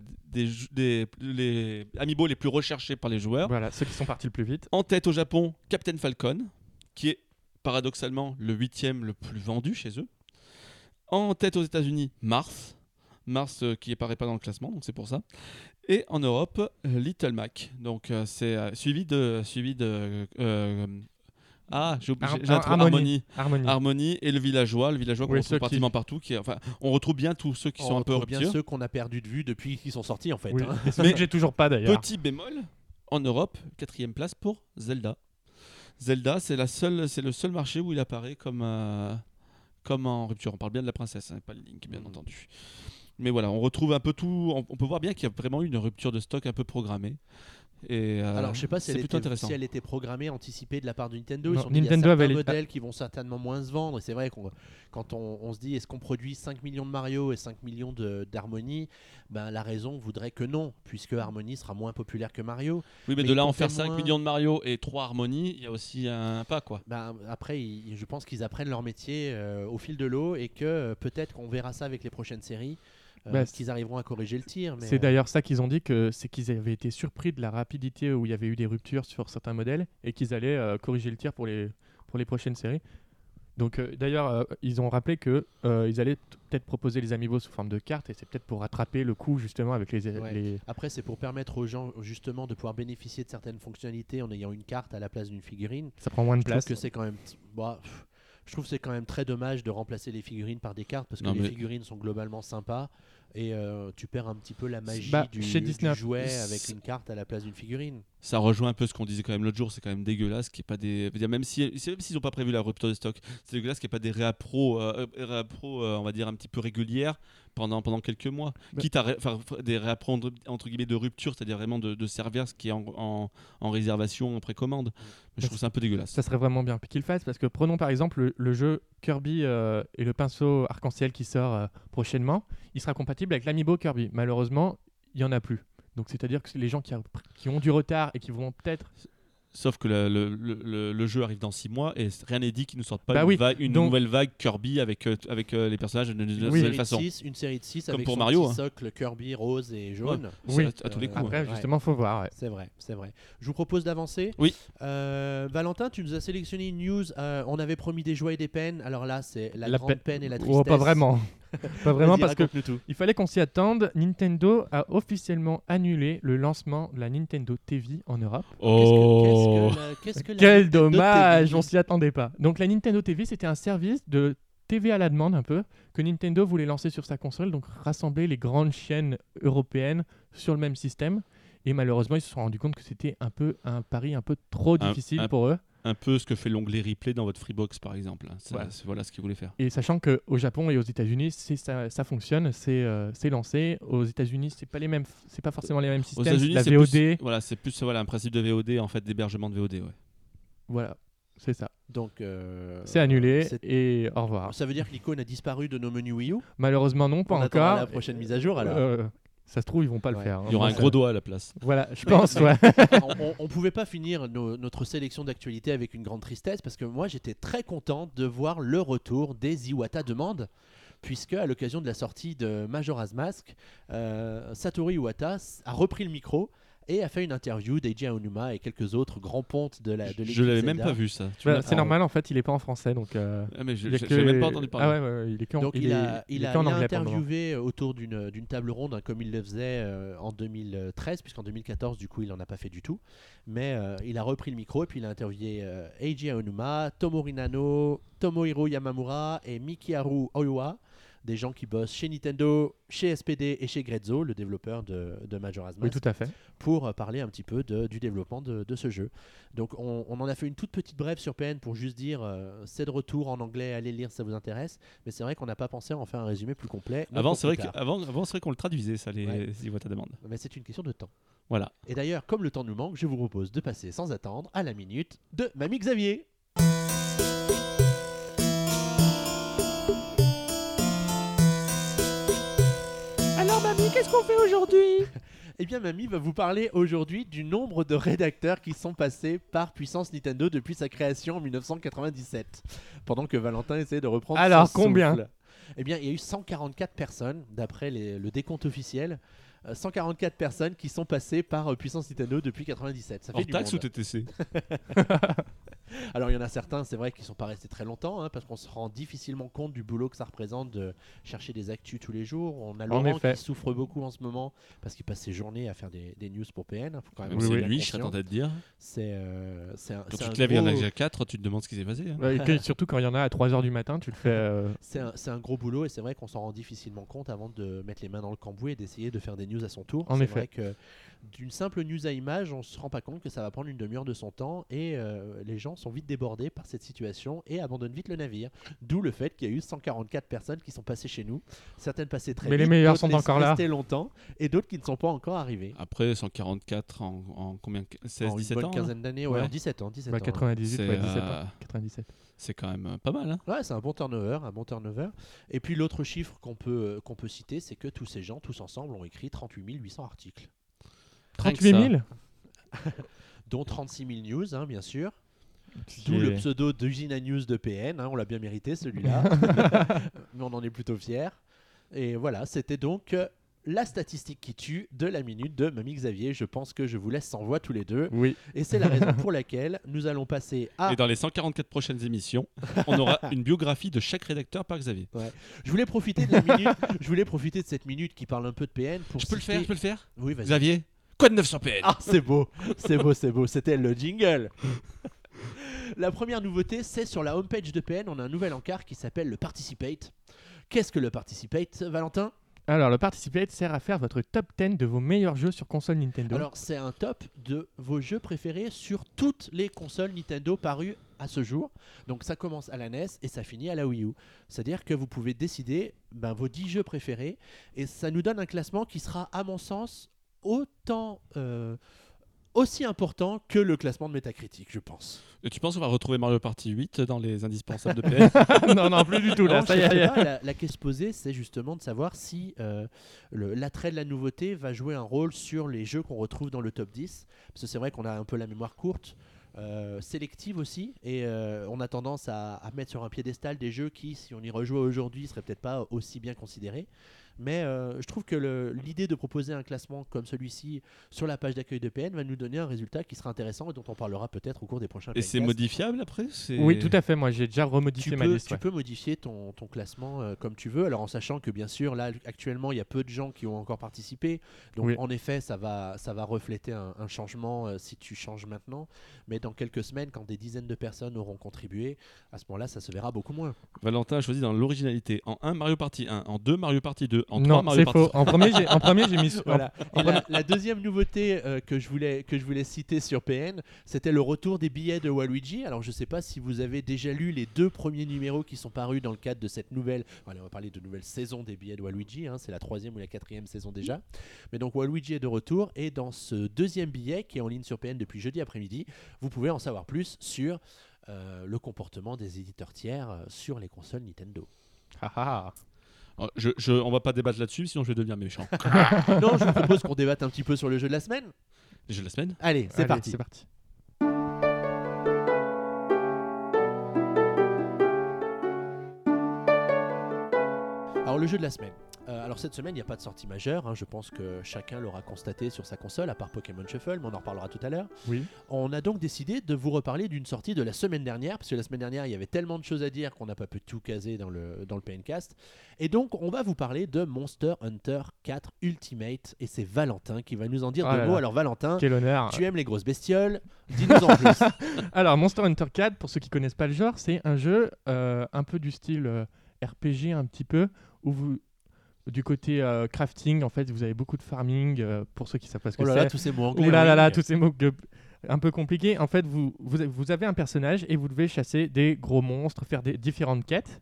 des, les amiibo les plus recherchés par les joueurs. Voilà, ceux qui sont partis le plus vite. En tête au Japon, Captain Falcon, qui est paradoxalement le huitième le plus vendu chez eux. En tête aux États-Unis, Mars. Mars euh, qui apparaît pas dans le classement, donc c'est pour ça. Et en Europe, Little Mac. Donc euh, c'est euh, suivi de suivi de ah j'ai oublié Har- j'ai un trou, Harmonie. Harmonie. Harmonie. Harmonie et le villageois, le villageois qu'on Oui, retrouve qui- pratiquement partout. Qui enfin, on retrouve bien tous ceux qui On sont un peu retrouve bien ceux qu'on a perdu de vue depuis qu'ils sont sortis en fait. Oui. hein. Mais- que j'ai toujours pas d'ailleurs. Petit bémol, en Europe, quatrième place pour Zelda. Zelda, c'est la seule, c'est le seul marché où il apparaît comme, euh, comme en rupture. On parle bien de la princesse, hein, pas le Link, bien Mhm. entendu. Mais voilà, on retrouve un peu tout. On, on peut voir bien qu'il y a vraiment eu une rupture de stock un peu programmée. Et, euh, Alors, je sais pas si c'est elle, plutôt était, intéressant. si elle était programmée, anticipée de la part de Nintendo. Ils Non, sont dit, il y a Nintendo avait certains les- modèles qui vont certainement moins se vendre. Et c'est vrai qu'on quand on, on se dit est-ce qu'on produit 5 millions de Mario et 5 millions d'Harmony, ben, la raison voudrait que non, puisque Harmony sera moins populaire que Mario. Oui, mais, mais de là en faire 5 moins. millions de Mario et 3 Harmony, il y a aussi un pas quoi. Ben, après, ils- je pense qu'ils apprennent leur métier euh, au fil de l'eau et que euh, peut-être qu'on verra ça avec les prochaines séries. Euh, Bah, qu'ils arriveront à corriger le tir. mais, C'est euh, d'ailleurs ça qu'ils ont dit que c'est qu'ils avaient été surpris de la rapidité où il y avait eu des ruptures sur certains modèles et qu'ils allaient euh, corriger le tir pour les pour les prochaines séries. Donc euh, d'ailleurs euh, ils ont rappelé que euh, ils allaient peut-être proposer les amiibo sous forme de cartes et c'est peut-être pour rattraper le coup justement avec les, Ouais. les- Après, c'est pour permettre aux gens justement de pouvoir bénéficier de certaines fonctionnalités en ayant une carte à la place d'une figurine. ça prend moins de Je place. que c'est quand même. bah, pff, je trouve que c'est quand même très dommage de remplacer les figurines par des cartes parce que Non, les mais- figurines sont globalement sympas et euh, tu perds un petit peu la magie Bah, du, chez du Disney, jouet c'est- avec une carte à la place d'une figurine. Ça rejoint un peu ce qu'on disait quand même l'autre jour, c'est quand même dégueulasse qu'il n'y ait pas des. Même si, même s'ils n'ont pas prévu la rupture de stock, c'est dégueulasse qu'il n'y ait pas des euh, euh, réappros, euh, on va dire, un petit peu régulières pendant, pendant quelques mois. Bah- Quitte à ré- des réappros entre, guillemets de rupture, c'est-à-dire vraiment de, de servir ce qui est en, en, en réservation, en précommande. Mais je trouve ça un peu dégueulasse. Ça serait vraiment bien qu'ils le fassent parce que prenons par exemple le, le jeu Kirby euh, et le pinceau arc-en-ciel qui sort euh, prochainement, il sera compatible avec l'amiibo Kirby. Malheureusement, il y en a plus. Donc c'est-à-dire que les gens qui, a- qui ont du retard et qui vont peut-être Sauf que le, le- le- le- le jeu arrive dans 6 mois et rien n'est dit qu'ils ne sortent pas Bah une, oui, vague- une donc- nouvelle vague Kirby avec, euh, avec euh, les personnages de, de- Une, nouvelle série de façon. six, une série de 6 Comme avec pour son Mario, petit hein. socle Kirby rose et jaune. Oui. à, à tous les Euh, coups. après ouais. justement faut voir. ouais. C'est vrai, c'est vrai. Je vous propose d'avancer. Oui. Euh, Valentin, tu nous as sélectionné une news. euh, on avait promis des joies et des peines. Alors là, c'est la, La grande peine- peine et la tristesse. Oh, pas vraiment. (laughs) pas vraiment parce que tout. il fallait qu'on s'y attende. Nintendo a officiellement annulé le lancement de la Nintendo TV en Europe. Oh Qu'est-ce que- que la- qu'est-ce que la Quel Nintendo dommage, TV? on s'y attendait pas. Donc la Nintendo TV, c'était un service de TV à la demande un peu que Nintendo voulait lancer sur sa console, donc rassembler les grandes chaînes européennes sur le même système. Et malheureusement, ils se sont rendus compte que c'était un peu un pari un peu trop Un- difficile un- pour eux. Un peu ce que fait l'onglet replay dans votre Freebox par exemple. Ça, Voilà. c'est- voilà ce qu'ils voulaient faire. Et sachant qu'au Japon et aux États-Unis, ça, ça fonctionne, c'est euh, c'est lancé. Aux États-Unis, c'est pas les mêmes, c'est pas forcément les mêmes systèmes. c'est États-Unis, la c'est VOD, plus, voilà, c'est plus voilà, un principe de VOD en fait, d'hébergement de VOD. Ouais. voilà, c'est ça. Donc, euh, C'est annulé c'est- et au revoir. Ça veut dire que l'icône a disparu de nos menus Wii U? Malheureusement, non, pas On encore. la prochaine mise à jour alors. Euh, ça se trouve, ils vont pas Ouais. le faire. hein. Il y aura un gros doigt à la place. Voilà, je pense, ouais. (laughs) on, on- (laughs) pouvait pas finir nos- notre sélection d'actualité avec une grande tristesse parce que moi j'étais très content de voir le retour des Iwata Demande puisque à l'occasion de la sortie de Majora's Mask, euh, Satoru Iwata a repris le micro et a fait une interview d'Eiji Aonuma et quelques autres grands pontes de la de Je l'avais même pas vu ça. Bah, c'est l'apprends. normal, en fait, il est pas en français, donc. euh, Ah, mais je je- que même pas entendu parler. Ah ouais, ouais, il est que en, Donc il, est- a, il il en anglais interviewé euh, autour d'une d'une table ronde, hein, comme il le faisait euh, en 2013, puisqu'en 2014, du coup, il n'en a pas fait du tout. Mais euh, il a repris le micro et puis il a interviewé euh, Eiji Aonuma, Tomori Nano, Tomohiro Yamamura et Mikiharu Oiwa, des gens qui bossent chez Nintendo, chez SPD et chez Grezzo, le développeur de, de Majora's Oui, Mask tout à fait. pour euh, parler un petit peu de- du développement de, de ce jeu. Donc on, on en a fait une toute petite brève sur PN pour juste dire euh, c'est de retour en anglais, allez lire si ça vous intéresse. Mais c'est vrai qu'on n'a pas pensé à en faire un résumé plus complet. Avant, c'est vrai qu'avant, avant, c'est vrai qu'on le traduisait ça, les Ouais. Iwata demande. Mais c'est une question de temps. Voilà. Et d'ailleurs, comme le temps nous manque, je vous propose de passer sans attendre à la minute de Mamie Xavier. Alors, mamie, qu'est-ce qu'on fait aujourd'hui (laughs) Eh bien, Mamie va vous parler aujourd'hui du nombre de rédacteurs qui sont passés par Puissance Nintendo depuis sa création en 1997. Pendant que Valentin essaie de reprendre Alors, son combien souffle. Eh bien, il y a eu 144 personnes, d'après les- le décompte officiel. euh, 144 personnes qui sont passées par euh, Puissance Nintendo depuis 97. Ça fait Hors du taxe monde. ou TTC (laughs) Alors il y en a certains, c'est vrai, qui sont pas restés très longtemps, hein, parce qu'on se rend difficilement compte du boulot que ça représente de chercher des actus tous les jours. On a Laurent effet. qui souffre beaucoup en ce moment parce qu'il passe ses journées à faire des, des news pour PN. hein, faut quand même c'est bien lui, je serais tenté de dire. C'est euh, un, Quand tu un te lèves, il y en a gros- déjà 4, tu te demandes ce qui s'est passé. hein. Ouais, et que- Surtout quand il y en a à 3h du matin, tu le fais. euh, (laughs) c'est un, gros boulot et c'est vrai qu'on s'en rend difficilement compte avant de mettre les mains dans le cambouis et d'essayer de faire des news à son tour. En effet. vrai que d'une simple news à image, on se rend pas compte que ça va prendre une demi-heure de son temps et euh, les gens sont vite débordés par cette situation et abandonnent vite le navire. D'où le fait qu'il y a eu 144 personnes qui sont passées chez nous. Certaines passées très Mais vite, les meilleurs sont encore là. restées longtemps et d'autres qui ne sont pas encore arrivées. Après 144 en, en combien 16, en une 17 bonne ans quinzaine d'années, ouais, Ouais. en 17 ans. 17 Bah, ans, hein. 98, C'est, ouais, 17 euh, ans. 97. C'est quand même euh, pas mal. Hein Ouais, c'est un bon turnover, un bon turnover. Et puis l'autre chiffre qu'on peut, qu'on peut citer, c'est que tous ces gens, tous ensemble, ont écrit 38 800 articles, 38 ça. 000 (laughs) dont 36 000 news, hein, bien sûr. D'où le pseudo d'usine à news de PN, hein, on l'a bien mérité celui-là, (laughs) mais on en est plutôt fiers. Et voilà, c'était donc euh, la statistique qui tue de la minute de Mamie Xavier. Je pense que je vous laisse sans voix tous les deux. Oui. Et c'est la raison (laughs) pour laquelle nous allons passer à... Et dans les 144 prochaines émissions, on aura une biographie de chaque rédacteur par Xavier. Je voulais profiter de la minute, je voulais profiter de cette minute qui parle un peu de PN pour Je peux le faire, je peux le faire? Oui, vas-y. Xavier? Quoi de neuf sur PN Ah, c'est beau, c'est beau, c'est beau. C'était le jingle. La première nouveauté, c'est sur la homepage de PN, on a un nouvel encart qui s'appelle le Participate. Qu'est-ce que le Participate, Valentin? Alors, le Participate sert à faire votre top 10 de vos meilleurs jeux sur console Nintendo. Alors, c'est un top de vos jeux préférés sur toutes les consoles Nintendo parues à ce jour. Donc, ça commence à la NES et ça finit à la Wii U. C'est-à-dire que vous pouvez décider ben, vos 10 jeux préférés et ça nous donne un classement qui sera, à mon sens, autant. euh, aussi important que le classement de Metacritic, je pense. Et tu penses qu'on va retrouver Mario Party 8 dans les indispensables de (laughs) PN (laughs) non, non, plus du tout. Là, Non, ça je y est, sais y est. pas, la, la question posée, c'est justement de savoir si euh, l'attrait de la nouveauté va jouer un rôle sur les jeux qu'on retrouve dans le top 10. Parce que c'est vrai qu'on a un peu la mémoire courte, euh, sélective aussi, et euh, on a tendance à, à mettre sur un piédestal des jeux qui, si on y rejouait aujourd'hui, seraient peut-être pas aussi bien considérés. Mais euh, je trouve que l'idée de proposer un classement comme celui-ci sur la page d'accueil de PN va nous donner un résultat qui sera intéressant et dont on parlera peut-être au cours des prochains Et c'est modifiable après? Oui, tout à fait. Moi, j'ai déjà tu remodifié ma peux, liste. tu ouais. peux modifier ton, ton classement euh, comme tu veux, alors en sachant que bien sûr, là actuellement, il y a peu de gens qui ont encore participé. Donc Oui. en effet, ça va, ça va refléter un, un changement euh, si tu changes maintenant. Mais dans quelques semaines, quand des dizaines de personnes auront contribué, à ce moment-là, ça se verra beaucoup moins. Valentin a choisi dans l'originalité. En 1, Mario Party 1. En 2, Mario Party 2. En 3, Non, c'est faux. En premier, j'ai, en premier, j'ai mis. (laughs) Voilà. en la, la deuxième nouveauté euh, que, je voulais, que je voulais citer sur PN, c'était le retour des billets de Waluigi. Alors je sais pas si vous avez déjà lu les deux premiers numéros qui sont parus dans le cadre de cette nouvelle, allez, on va parler de nouvelle saison des billets de Waluigi, hein, c'est la troisième ou la quatrième saison déjà. Mais donc Waluigi est de retour et dans ce deuxième billet qui est en ligne sur PN depuis jeudi après-midi, vous pouvez en savoir plus sur euh, le comportement des éditeurs tiers euh, sur les consoles Nintendo. Oh, je, je- on va pas débattre là-dessus, sinon je vais devenir méchant. (laughs) non, je vous propose qu'on débatte un petit peu sur le jeu de la semaine. Déjà la semaine Allez, c'est parti. C'est parti. Alors le jeu de la semaine. Euh, alors cette semaine, il n'y a pas de sortie majeure. hein. Je pense que chacun l'aura constaté sur sa console, à part Pokémon Shuffle, mais on en reparlera tout à l'heure. Oui. On a donc décidé de vous reparler d'une sortie de la semaine dernière, parce que la semaine dernière, il y avait tellement de choses à dire qu'on n'a pas pu tout caser dans le, dans le PNcast. Et donc, on va vous parler de Monster Hunter 4 Ultimate, et c'est Valentin qui va nous en dire Oh deux là mots. là. Alors Valentin, Quel honneur. tu aimes les grosses bestioles, dis-nous en plus. (laughs) Alors, Monster Hunter 4, pour ceux qui connaissent pas le genre, c'est un jeu euh, un peu du style euh, RPG, un petit peu, où vous. Du côté euh, crafting, en fait, vous avez beaucoup de farming, euh, pour ceux qui savent pas ce que Oh c'est. là, tous ces mots anglais. Ouh là là oui. là, tous ces mots que- un peu compliqués. En fait, vous, vous, vous avez un personnage et vous devez chasser des gros monstres, faire des différentes quêtes.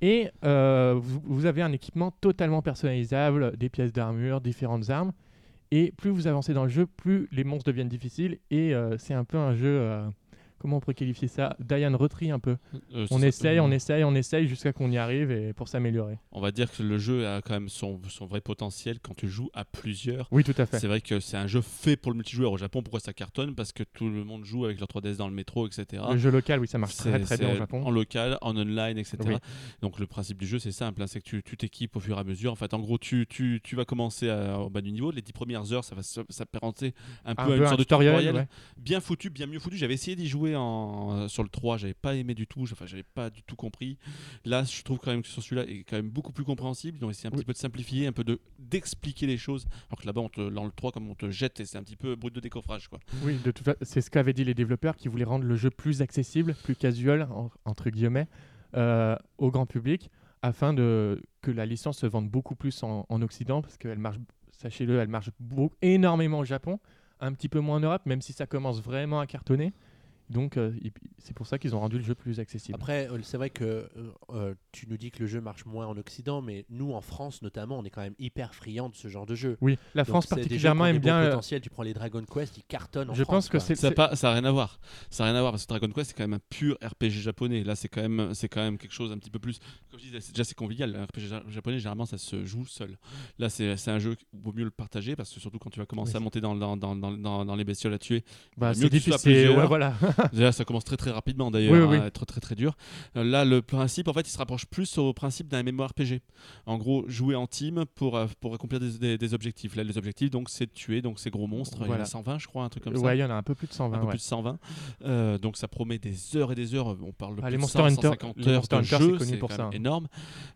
Et euh, vous, vous avez un équipement totalement personnalisable, des pièces d'armure, différentes armes. Et plus vous avancez dans le jeu, plus les monstres deviennent difficiles. Et c'est un peu un jeu, comment on pourrait qualifier ça? Diane Retry un peu. Euh, On essaye, euh, on essaye, on essaye jusqu'à qu'on y arrive et pour s'améliorer. On va dire que le jeu a quand même son, son vrai potentiel quand tu joues à plusieurs. Oui, tout à fait. C'est vrai que c'est un jeu fait pour le multijoueur au Japon. Pourquoi ça cartonne? Parce que tout le monde joue avec leur 3DS dans le métro, etc. Le jeu local, oui, ça marche très très bien au Japon. En local, en online, etc. Oui. Donc le principe du jeu, c'est simple, hein, c'est que tu- t'équipes au fur et à mesure. En fait, en gros, tu, tu, tu vas commencer à- au bas du niveau. Les 10 premières heures, ça va s'apparenter un peu Un à une peu un sorte de tutoriel, tutoriel. ouais. Bien foutu, bien mieux foutu. J'avais essayé d'y jouer en, sur le 3, j'avais pas aimé du tout. Enfin, j'avais pas du tout compris. Là, je trouve quand même que sur celui-là est quand même beaucoup plus compréhensible. Ils ont essayé un Oui. petit peu de simplifier, un peu de d'expliquer les choses. Alors que là-bas, on te- dans le 3, comme on te jette, et c'est un petit peu brut de décoffrage, quoi. Oui, de toute fa- c'est ce qu'avaient dit les développeurs qui voulaient rendre le jeu plus accessible, plus casual, en- entre guillemets, euh, au grand public, afin de, que la licence se vende beaucoup plus en, en Occident, parce qu'elle marche, sachez-le, elle marche beau- énormément au Japon, un petit peu moins en Europe, même si ça commence vraiment à cartonner. Donc euh, c'est pour ça qu'ils ont rendu le jeu plus accessible. Après, euh, c'est vrai que euh, tu nous dis que le jeu marche moins en Occident, mais nous en France notamment, on est quand même hyper friands de ce genre de jeu. oui, la Donc, France particulièrement aime bien. euh, potentiels. Tu prends les Dragon Quest, ils cartonnent en je France, pense que c'est Ça n'a ça a rien à voir. Ça a rien à voir parce que Dragon Quest c'est quand même un pur RPG japonais. Là c'est quand même c'est quand même quelque chose un petit peu plus. Comme je disais, c'est- déjà c'est convivial. Un RPG ja- japonais généralement ça se joue seul. Là c'est c'est un jeu qu'il vaut mieux le partager parce que surtout quand tu vas commencer Oui. à monter dans, dans, dans, dans, les bestioles à tuer, bah, mieux c'est difficile. ouais, voilà. (laughs) Déjà, ça commence très très rapidement d'ailleurs Oui, oui, à oui. être très très dur. Euh, là, le principe, en fait, il se rapproche plus au principe d'un MMORPG. En gros, jouer en team pour, euh, pour accomplir des, des- des objectifs. Là, les objectifs, donc, c'est de tuer donc ces gros monstres. Il y en a 120, je crois, un truc comme ça. ouais, il y en a un peu plus de Un 120. peu ouais. plus de 120. Euh, donc ça promet des heures et des heures. On parle de Ah, plus de Monster 100, Hunter- 150 les heures de jeu, c'est connu pour quand ça. même énorme.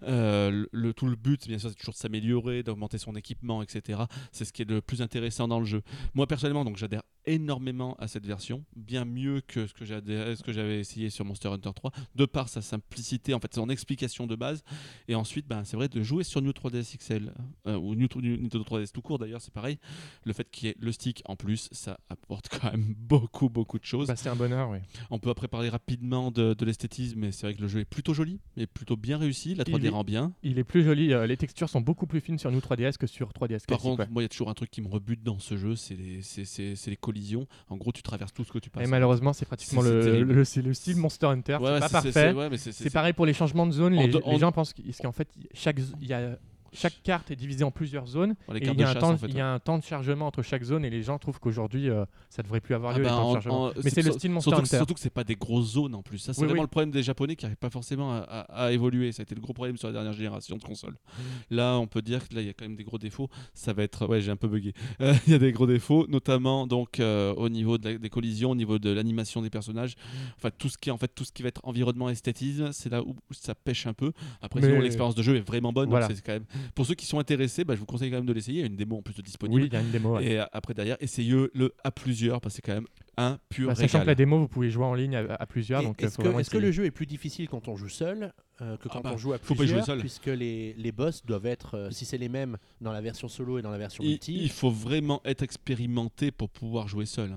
Euh, le, le- tout le but, bien sûr, c'est toujours de s'améliorer, d'augmenter son équipement, etc. C'est ce qui est le plus intéressant dans le jeu. Moi personnellement, donc j'adhère énormément à cette version, bien mieux que ce que j'adhère- ce que j'avais essayé sur Monster Hunter 3, de par sa simplicité, en fait, son explication de base. Et ensuite, ben, c'est vrai de jouer sur New 3DS XL euh, ou New, Nintendo 3DS tout court d'ailleurs, c'est pareil. Le fait qu'il y ait le stick en plus, ça apporte (laughs) quand même beaucoup, beaucoup de choses. Bah, c'est un bonheur, oui. On peut après parler rapidement de, de l'esthétisme, mais c'est vrai que le jeu est plutôt joli, et plutôt bien réussi. La 3D Il est- rend bien. Il est plus joli. euh, les textures sont beaucoup plus fines sur New 3DS que sur 3DS Par contre, ouais. moi, il y a toujours un truc qui me rebute dans ce jeu, c'est les, c'est- c'est- c'est les collisions. En gros, tu traverses tout ce que tu passes. Et malheureusement, c'est pratiquement le, le, le style Monster Hunter. Ouais, c'est pas parfait. c'est- ouais, pareil pour les changements de zone. En Les, de- les en- gens pensent qu'- qu'en fait, chaque, il y a, chaque carte est divisée en plusieurs zones. Et il y, a un chasse, temps, en fait, il y a un temps de chargement entre chaque zone et les gens trouvent qu'aujourd'hui euh, ça devrait plus avoir Ah lieu bah, les temps de en- chargement. en- Mais c'est le style Monster surtout, que- surtout que c'est pas des grosses zones en plus. Ça, c'est Oui, vraiment oui. le problème des Japonais qui n'arrivent pas forcément à, à- à évoluer. Ça a été le gros problème sur la dernière génération de consoles. Là, on peut dire que là, il y a quand même des gros défauts. Ça va être, ouais, j'ai un peu bugué. Euh, (laughs) Il y a des gros défauts, notamment donc euh, au niveau de la- des collisions, au niveau de l'animation des personnages. Enfin, tout ce qui est en fait tout ce qui va être environnement esthétisme, c'est là où ça pêche un peu. Après, Mais- sinon, l'expérience de jeu est vraiment bonne. donc c'est quand même pour ceux qui sont intéressés, bah, je vous conseille quand même de l'essayer. Il y a une démo en plus de disponible. Oui, il y a une démo. ouais. Et euh, après derrière, essayez-le à plusieurs parce que c'est quand même un pur Bah, régal. sachant que la démo, vous pouvez jouer en ligne à, à plusieurs. Euh, Est-ce que, est-ce que le jeu est plus difficile quand on joue seul euh, que Ah quand bah, on joue à faut pas jouer seul. Puisque les, les boss doivent être, euh, si c'est les mêmes dans la version solo et dans la version il, multi, il faut vraiment être expérimenté pour pouvoir jouer seul.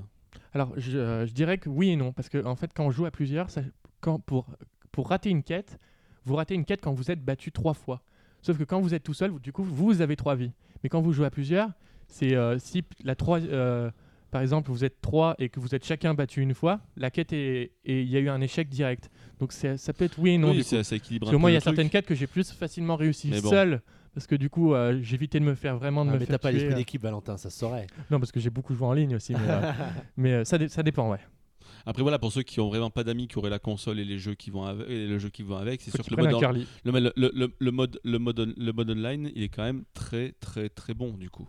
Alors, je, euh, je dirais que oui et non, parce que en fait, quand on joue à plusieurs, ça- quand, pour, pour rater une quête, vous ratez une quête quand vous êtes battu trois fois. Sauf que quand vous êtes tout seul, vous- du coup, vous avez trois vies. Mais quand vous jouez à plusieurs, c'est euh, si la trois, euh, par exemple, vous êtes trois et que vous êtes chacun battu une fois, la quête est et il y a eu un échec direct. Donc ça peut être oui et non. oui, du coup. c'est Parce que moi, il y a truc. certaines quêtes que j'ai plus facilement réussi Mais bon. seul. Parce que du coup, euh, j'évitais de me faire vraiment de Ah, me mais faire t'as pas l'esprit d'équipe, Valentin, ça se saurait. Non, parce que j'ai beaucoup joué en ligne aussi. Mais, euh, (laughs) mais, euh, ça, ça dépend, ouais. Après voilà, pour ceux qui ont vraiment pas d'amis, qui auraient la console et les jeux qui vont avec, et le jeu qui vont avec, c'est sûr que le mode, en- le, le- le- le- le mode, le mode, on- le mode online, il est quand même très très très bon du coup.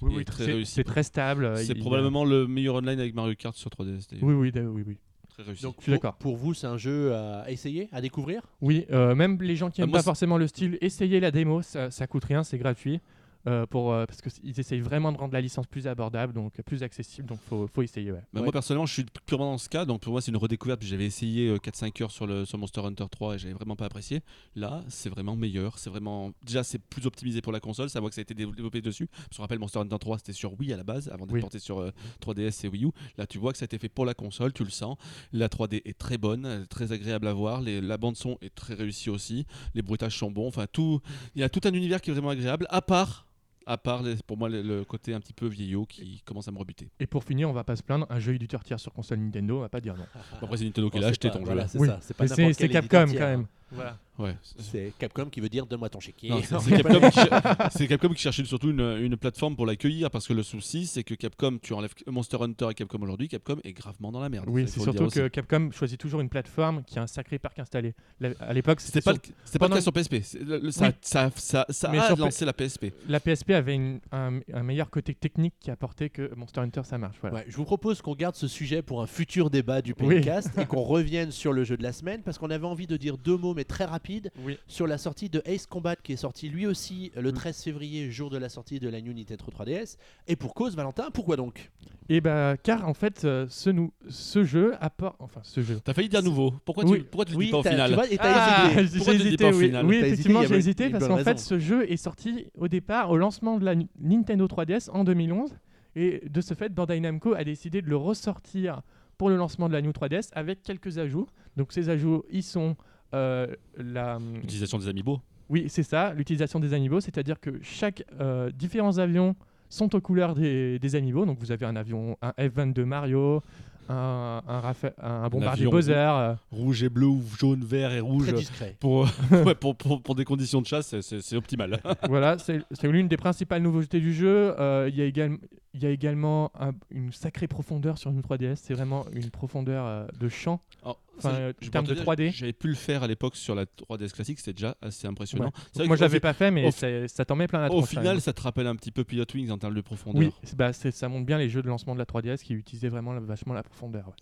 Oui, oui, très c'est- réussi. C'est très stable. euh, c'est a- probablement le meilleur online avec Mario Kart sur 3DS. d'ailleurs. Oui, oui, d- oui, oui. Très réussi. Donc Je suis pour- d'accord. Pour vous, c'est un jeu à essayer, à découvrir? Oui, euh, même les gens qui n'aiment moi, pas forcément le style, essayez la démo, ça, ça coûte rien, c'est gratuit. Euh, pour, euh, parce qu'ils essayent vraiment de rendre la licence plus abordable, donc plus accessible, donc faut, faut essayer. Ouais. Bah, Ouais. Moi personnellement, je suis purement dans ce cas, donc pour moi c'est une redécouverte. puis J'avais essayé euh, 4-5 heures sur, le, sur Monster Hunter 3 et j'avais vraiment pas apprécié. Là, c'est vraiment meilleur. C'est vraiment déjà c'est plus optimisé pour la console. Ça voit que ça a été développé dessus. Parce qu'on rappelle Monster Hunter 3 c'était sur Wii à la base avant d'être Oui. porté sur euh, 3DS et Wii U. Là, tu vois que ça a été fait pour la console, tu le sens. La 3D est très bonne, très agréable à voir. Les- la bande son est très réussie aussi. Les bruitages sont bons. Enfin tout, il y a tout un univers qui est vraiment agréable. À part à part les- pour moi le, le côté un petit peu vieillot qui commence à me rebuter. Et pour finir, on va pas se plaindre, un jeu éditeur tiers sur console Nintendo, on va pas dire non. Après c'est Nintendo qui l'a acheté pas- ton voilà, jeu. c'est Oui. ça, c'est pas Mais n'importe c'est c'est quel Capcom quand même. Voilà. Ouais. C'est Capcom qui veut dire donne-moi ton chéquier. C'est (laughs) c'est Capcom, qui Capcom cherchait surtout une, une plateforme pour l'accueillir parce que le souci c'est que Capcom, tu enlèves Monster Hunter et Capcom aujourd'hui, Capcom est gravement dans la merde. Oui, c'est surtout que aussi. Capcom choisit toujours une plateforme qui a un sacré parc installé. La- à l'époque, c'était pas, sur- pas le cas sur PSP. C'est le- le- ça, Oui. ça, ça, ça Mais a sur P- lancé la PSP. la PSP avait une- un, un meilleur côté technique qui apportait que Monster Hunter ça marche. Voilà. Ouais, je vous propose qu'on garde ce sujet pour un futur débat du Oui. podcast et qu'on revienne sur le jeu de la semaine parce qu'on avait envie de dire deux mots mais très rapide Oui. sur la sortie de Ace Combat qui est sorti lui aussi le Mm. 13 février, jour de la sortie de la New Nintendo 3DS. Et pour cause, Valentin, pourquoi donc? Et bah, car en fait, euh, ce, nou- ce jeu apporte. Enfin, ce jeu. T'as failli dire nouveau. Pourquoi Oui. tu, pourquoi tu le Oui, dis pas au final tu vois, et Ah, hésité. j'ai Pourquoi tu le dis hésité, pas au oui. final Oui, effectivement, j'ai hésité parce qu'en fait, ce jeu est sorti au départ au lancement de la Nintendo 3DS en 2011. Et de ce fait, Bandai Namco a décidé de le ressortir pour le lancement de la New 3DS avec quelques ajouts. Donc, ces ajouts, ils sont euh, la. L'utilisation des amiibo. Oui, c'est ça, l'utilisation des amiibo, c'est-à-dire que chaque euh, différents avions sont aux couleurs des, des amiibo. Donc vous avez un avion, un F-22 Mario, un, un, Rafa- un bombardier Bowser. euh, Rouge et bleu ou jaune, vert et rouge. Très discret. Pour, (laughs) (laughs) ouais, pour, pour, pour des conditions de chasse, c'est- optimal. voilà, c'est c'est l'une des principales nouveautés du jeu. Euh, Il y, a également- il y a également un- une sacrée profondeur sur une 3DS. C'est vraiment une profondeur euh, de champ. Alors, Enfin, ça, euh, je en termes de te dire, 3D. J'avais pu le faire à l'époque sur la 3DS classique, c'était déjà assez impressionnant. Ouais. Moi, je l'avais au, pas fait, mais au- ça t'en met plein la au tronche. final, quand même. ça te rappelle un petit peu Pilot Wings en termes de profondeur. oui, bah, ça montre bien les jeux de lancement de la 3DS qui utilisaient vraiment la- vachement la profondeur. ouais.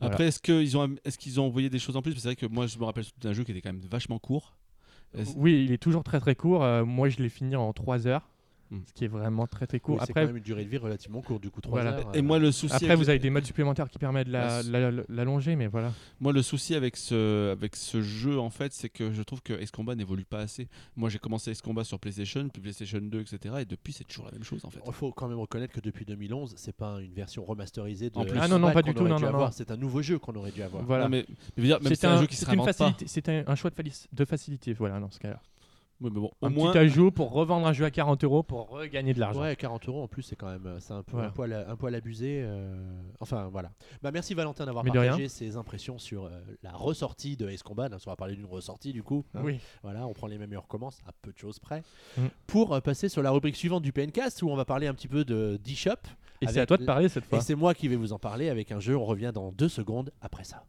Voilà. Après, est-ce qu'ils ont, est qu'ils ont envoyé des choses en plus? C'est vrai que moi, je me rappelle d'un jeu qui était quand même vachement court. Oui, il est toujours très très court. Euh, moi, je l'ai fini en 3 heures, Hmm. ce qui est vraiment très très court. Oui, Après, quand même une durée de vie relativement courte, du coup 3 Voilà. heures. Et euh, moi, le souci, après avec, vous avez des modes supplémentaires qui permettent de la- c'est- la- la- l'allonger, mais voilà. moi, le souci avec ce, avec ce jeu, en fait, c'est que je trouve que Ace Combat n'évolue pas assez. Moi, j'ai commencé Ace Combat sur PlayStation, puis PlayStation 2, etc. Et depuis, c'est toujours la même chose, en fait. Il faut quand même reconnaître que depuis 2011, c'est pas une version remasterisée de En plus. Ah non, non, pas du tout, non, non, non. C'est un nouveau jeu qu'on aurait dû avoir. Voilà. Non, mais, mais je veux dire, même si C'est un, un, jeu qui se c'est un, un choix de, de facilité, voilà, dans ce cas-là. Oui, mais bon, au Un moins, petit ajout pour revendre un jeu à 40 euros pour regagner de l'argent. Ouais, 40 euros en plus, c'est quand même euh, c'est un, peu, Voilà. un, poil, un poil abusé. euh, Enfin voilà. Bah, merci Valentin d'avoir partagé ses impressions sur euh, la ressortie de Ace Combat. On va parler d'une ressortie du coup. hein. Oui. Voilà, on prend les mêmes et on recommence à peu de choses près. Mm. Pour euh, passer sur la rubrique suivante du PNcast où on va parler un petit peu de d'eShop. Et c'est à toi de parler cette Et fois. c'est moi qui vais vous en parler avec un jeu. On revient dans deux secondes après ça.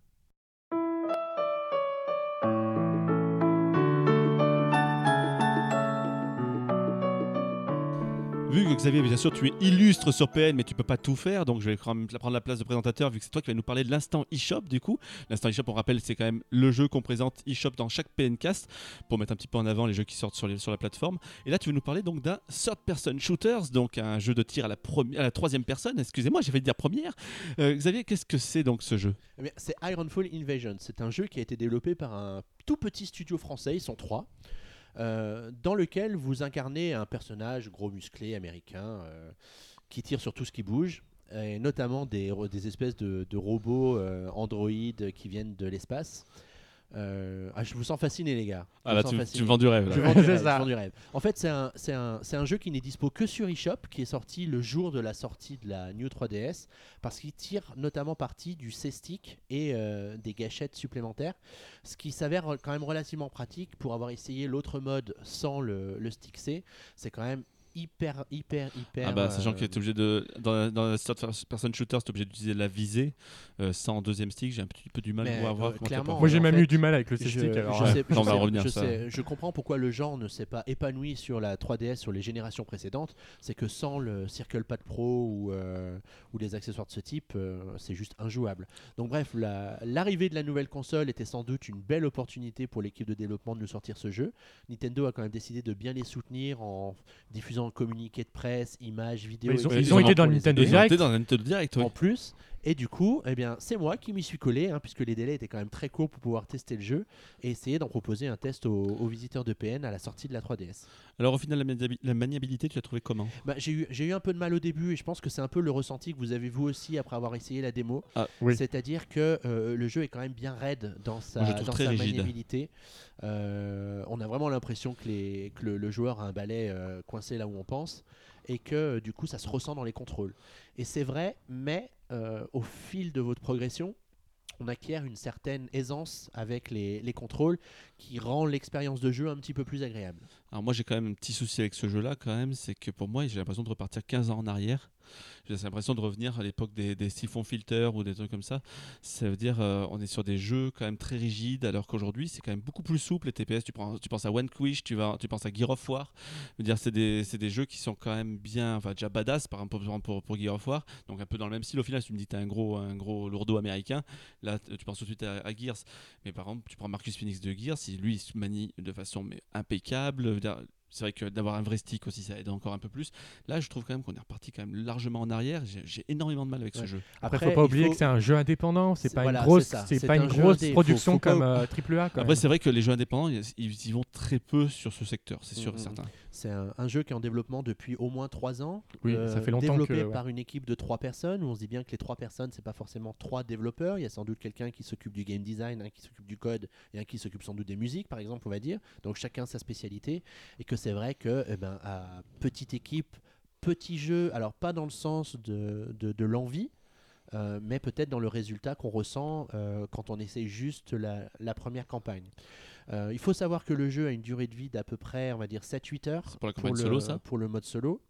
Xavier, bien sûr, tu es illustre sur PN, mais tu peux pas tout faire, donc je vais quand même prendre la place de présentateur, vu que c'est toi qui vas nous parler de l'instant eShop, du coup. L'instant eShop, on rappelle, c'est quand même le jeu qu'on présente eShop dans chaque PNcast, pour mettre un petit peu en avant les jeux qui sortent sur, la plateforme. Et là, tu veux nous parler donc d'un third person shooters, donc un jeu de tir à la, troisième personne. Excusez-moi, failli dire première. Euh, Xavier, qu'est-ce que c'est donc ce jeu? Eh c'est Ironfall Invasion. C'est un jeu qui a été développé par un tout petit studio français, ils sont trois, euh, dans lequel vous incarnez un personnage gros musclé américain euh, qui tire sur tout ce qui bouge, et notamment des, espèces de, de robots euh, androïdes qui viennent de l'espace. Euh, ah, je vous sens fasciné, les gars. Je Ah là, sens tu, me vends du rêve. là. Je vends du (laughs) C'est rêve, ça. je vends du rêve. En fait, c'est un, c'est un, c'est un jeu qui n'est dispo que sur eShop, qui est sorti le jour de la sortie de la New 3DS, parce qu'il tire notamment parti du C-Stick et euh, des gâchettes supplémentaires, ce qui s'avère quand même relativement pratique pour avoir essayé l'autre mode sans le, le stick C. C'est quand même hyper, hyper, hyper. Ah bah, sachant euh, que tu es obligé de. Dans, dans la third person shooter, tu es obligé d'utiliser la visée euh, sans deuxième stick. J'ai un petit peu du mal Mais, à voir euh, tu clairement, Moi j'ai en même fait, eu du mal avec le Je, C-Stick. alors, je sais, je on va sais- revenir ça. sais- je comprends pourquoi le genre ne s'est pas épanoui sur la 3DS sur les générations précédentes. C'est que sans le Circle Pad Pro ou, euh, ou les accessoires de ce type, euh, c'est juste injouable. Donc bref, la- l'arrivée de la nouvelle console était sans doute une belle opportunité pour l'équipe de développement de nous sortir ce jeu. Nintendo a quand même décidé de bien les soutenir en diffusant communiqués de presse, images, vidéos. Ils ont- etc. ils ont été dans Nintendo aider Ils ont Direct. été dans Nintendo Direct, en plus. Et du coup, eh bien, c'est moi qui m'y suis collé, hein, puisque les délais étaient quand même très courts pour pouvoir tester le jeu et essayer d'en proposer un test aux, aux visiteurs de PN à la sortie de la 3DS. Alors au final, la, maniabi- la maniabilité, tu l'as trouvé comment? Bah, j'ai eu, j'ai eu un peu de mal au début et je pense que c'est un peu le ressenti que vous avez vous aussi après avoir essayé la démo. Ah, oui. C'est-à-dire que euh, le jeu est quand même bien raide dans sa, Moi, dans maniabilité. Euh, on a vraiment l'impression que, les, que le, le joueur a un balai euh, coincé là où on pense et que euh, du coup ça se ressent dans les contrôles. Et c'est vrai, mais euh, au fil de votre progression, on acquiert une certaine aisance avec les, les contrôles qui rend l'expérience de jeu un petit peu plus agréable. Alors moi j'ai quand même un petit souci avec ce jeu-là quand même, c'est que pour moi j'ai l'impression de repartir 15 ans en arrière. J'ai l'impression de revenir à l'époque des, siphons filters ou des trucs comme ça. Ça veut dire euh, on est sur des jeux quand même très rigides, alors qu'aujourd'hui c'est quand même beaucoup plus souple les TPS. Tu, prends, tu penses à Vanquish, tu, vas, tu penses à Gear of War. Dire, c'est des, des jeux qui sont quand même bien, enfin déjà badass par exemple pour, pour, Gear of War. Donc un peu dans le même style au final. Si tu me dis tu un gros, un gros lourdeau américain, là tu penses tout de suite à, Gears. Mais par exemple, tu prends Marcus Phoenix de Gears, si lui il se manie de façon mais, impeccable. C'est vrai que d'avoir un vrai stick aussi, ça aide encore un peu plus. Là, je trouve quand même qu'on est reparti quand même largement en arrière. J'ai- énormément de mal avec ce jeu. Après, Après, faut pas oublier faut- que c'est un jeu indépendant, c'est pas voilà, une grosse, c'est pas un une grosse indé, production faut comme euh, AAA. quand Après, c'est vrai que les jeux indépendants, ils, ils y vont très peu sur ce secteur, c'est sûr et Mhm. certain. C'est un, un jeu qui est en développement depuis au moins 3 ans. Oui, euh, ça fait longtemps développé que, ouais. par une équipe de 3 personnes. Où on se dit bien que les 3 personnes, c'est pas forcément 3 développeurs. Il y a sans doute quelqu'un qui s'occupe du game design, un qui s'occupe du code et un qui s'occupe sans doute des musiques, par exemple, on va dire. Donc chacun sa spécialité. Et que c'est vrai que, eh ben, à petite équipe, petit jeu, alors pas dans le sens de, de, de l'envie. euh, mais peut-être dans le résultat qu'on ressent euh, quand on essaie juste la, la première campagne. Euh, il faut savoir que le jeu a une durée de vie d'à peu près, on va dire 7-8 heures pour le, solo, ça pour le mode solo.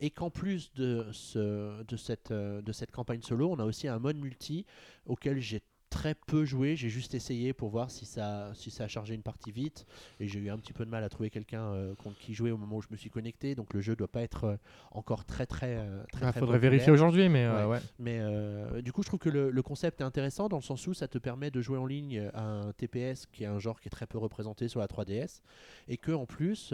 Et qu'en plus de, ce, de, cette, euh, de cette campagne solo, on a aussi un mode multi auquel j'ai très peu joué. J'ai juste essayé pour voir si ça, si ça a chargé une partie vite. Et j'ai eu un petit peu de mal à trouver quelqu'un euh, contre qui jouer au moment où je me suis connecté. Donc le jeu doit pas être euh, encore très très euh, très, Ah, très faudrait populaire. vérifier aujourd'hui, mais euh, ouais. Mais euh, du coup, je trouve que le, le concept est intéressant dans le sens où ça te permet de jouer en ligne à un TPS qui est un genre qui est très peu représenté sur la 3DS et que en plus,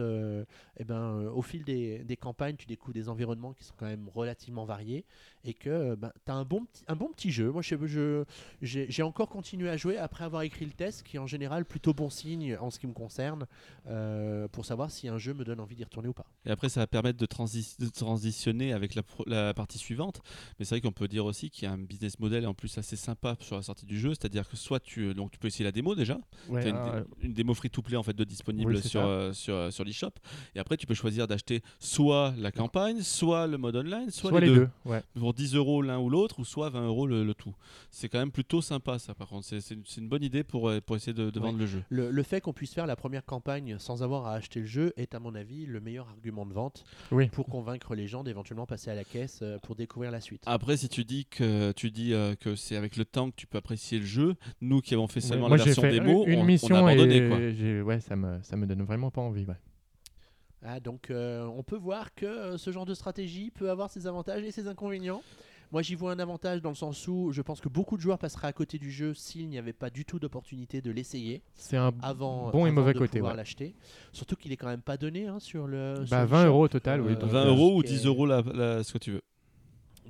eh ben, au fil des, des campagnes, tu découvres des environnements qui sont quand même relativement variés et que ben, tu as un bon, petit, un bon petit jeu. Moi, je- je- j'ai j'ai encore continué à jouer après avoir écrit le test, qui est en général plutôt bon signe en ce qui me concerne, euh, pour savoir si un jeu me donne envie d'y retourner ou pas. Et après, ça va permettre de, transi- de transitionner avec la, partie suivante. Mais c'est vrai qu'on peut dire aussi qu'il y a un business model en plus assez sympa sur la sortie du jeu. C'est-à-dire que soit tu, donc tu peux essayer la démo déjà. Ouais, tu as une, euh, une démo free-to-play en fait de disponible Oui, c'est sur, euh, sur, euh, sur l'eShop. Et après, tu peux choisir d'acheter soit la campagne, soit le mode online, soit, soit les deux. Ouais. pour 10 euros l'un ou l'autre, ou soit 20 euros le, le tout. C'est quand même plutôt sympa ça par contre. C'est- C'est une, c'est une bonne idée pour, euh, pour essayer de, de Ouais. vendre le jeu. Le, le fait qu'on puisse faire la première campagne sans avoir à acheter le jeu est à mon avis le meilleur argument de vente Oui. pour convaincre les gens d'éventuellement passer à la caisse euh, pour découvrir la suite. Après, si tu dis que tu dis euh, que c'est avec le temps que tu peux apprécier le jeu, nous qui avons fait Ouais, seulement moi, la j'ai version fait démo, une on, on mission a abandonné et quoi. j'ai- ouais, ça me ça me donne vraiment pas envie. Ouais. Ah, donc euh, on peut voir que ce genre de stratégie peut avoir ses avantages et ses inconvénients. Moi j'y vois un avantage dans le sens où je pense que beaucoup de joueurs passeraient à côté du jeu s'il n'y avait pas du tout d'opportunité de l'essayer C'est un avant, bon et avant mauvais de côté. pouvoir ouais. l'acheter. Surtout qu'il est quand même pas donné hein, sur le. sur Bah, le 20 shop. euros au total, oui, donc, 20 euh, euros ou ce qui est- 10 euros la, la- ce que tu veux.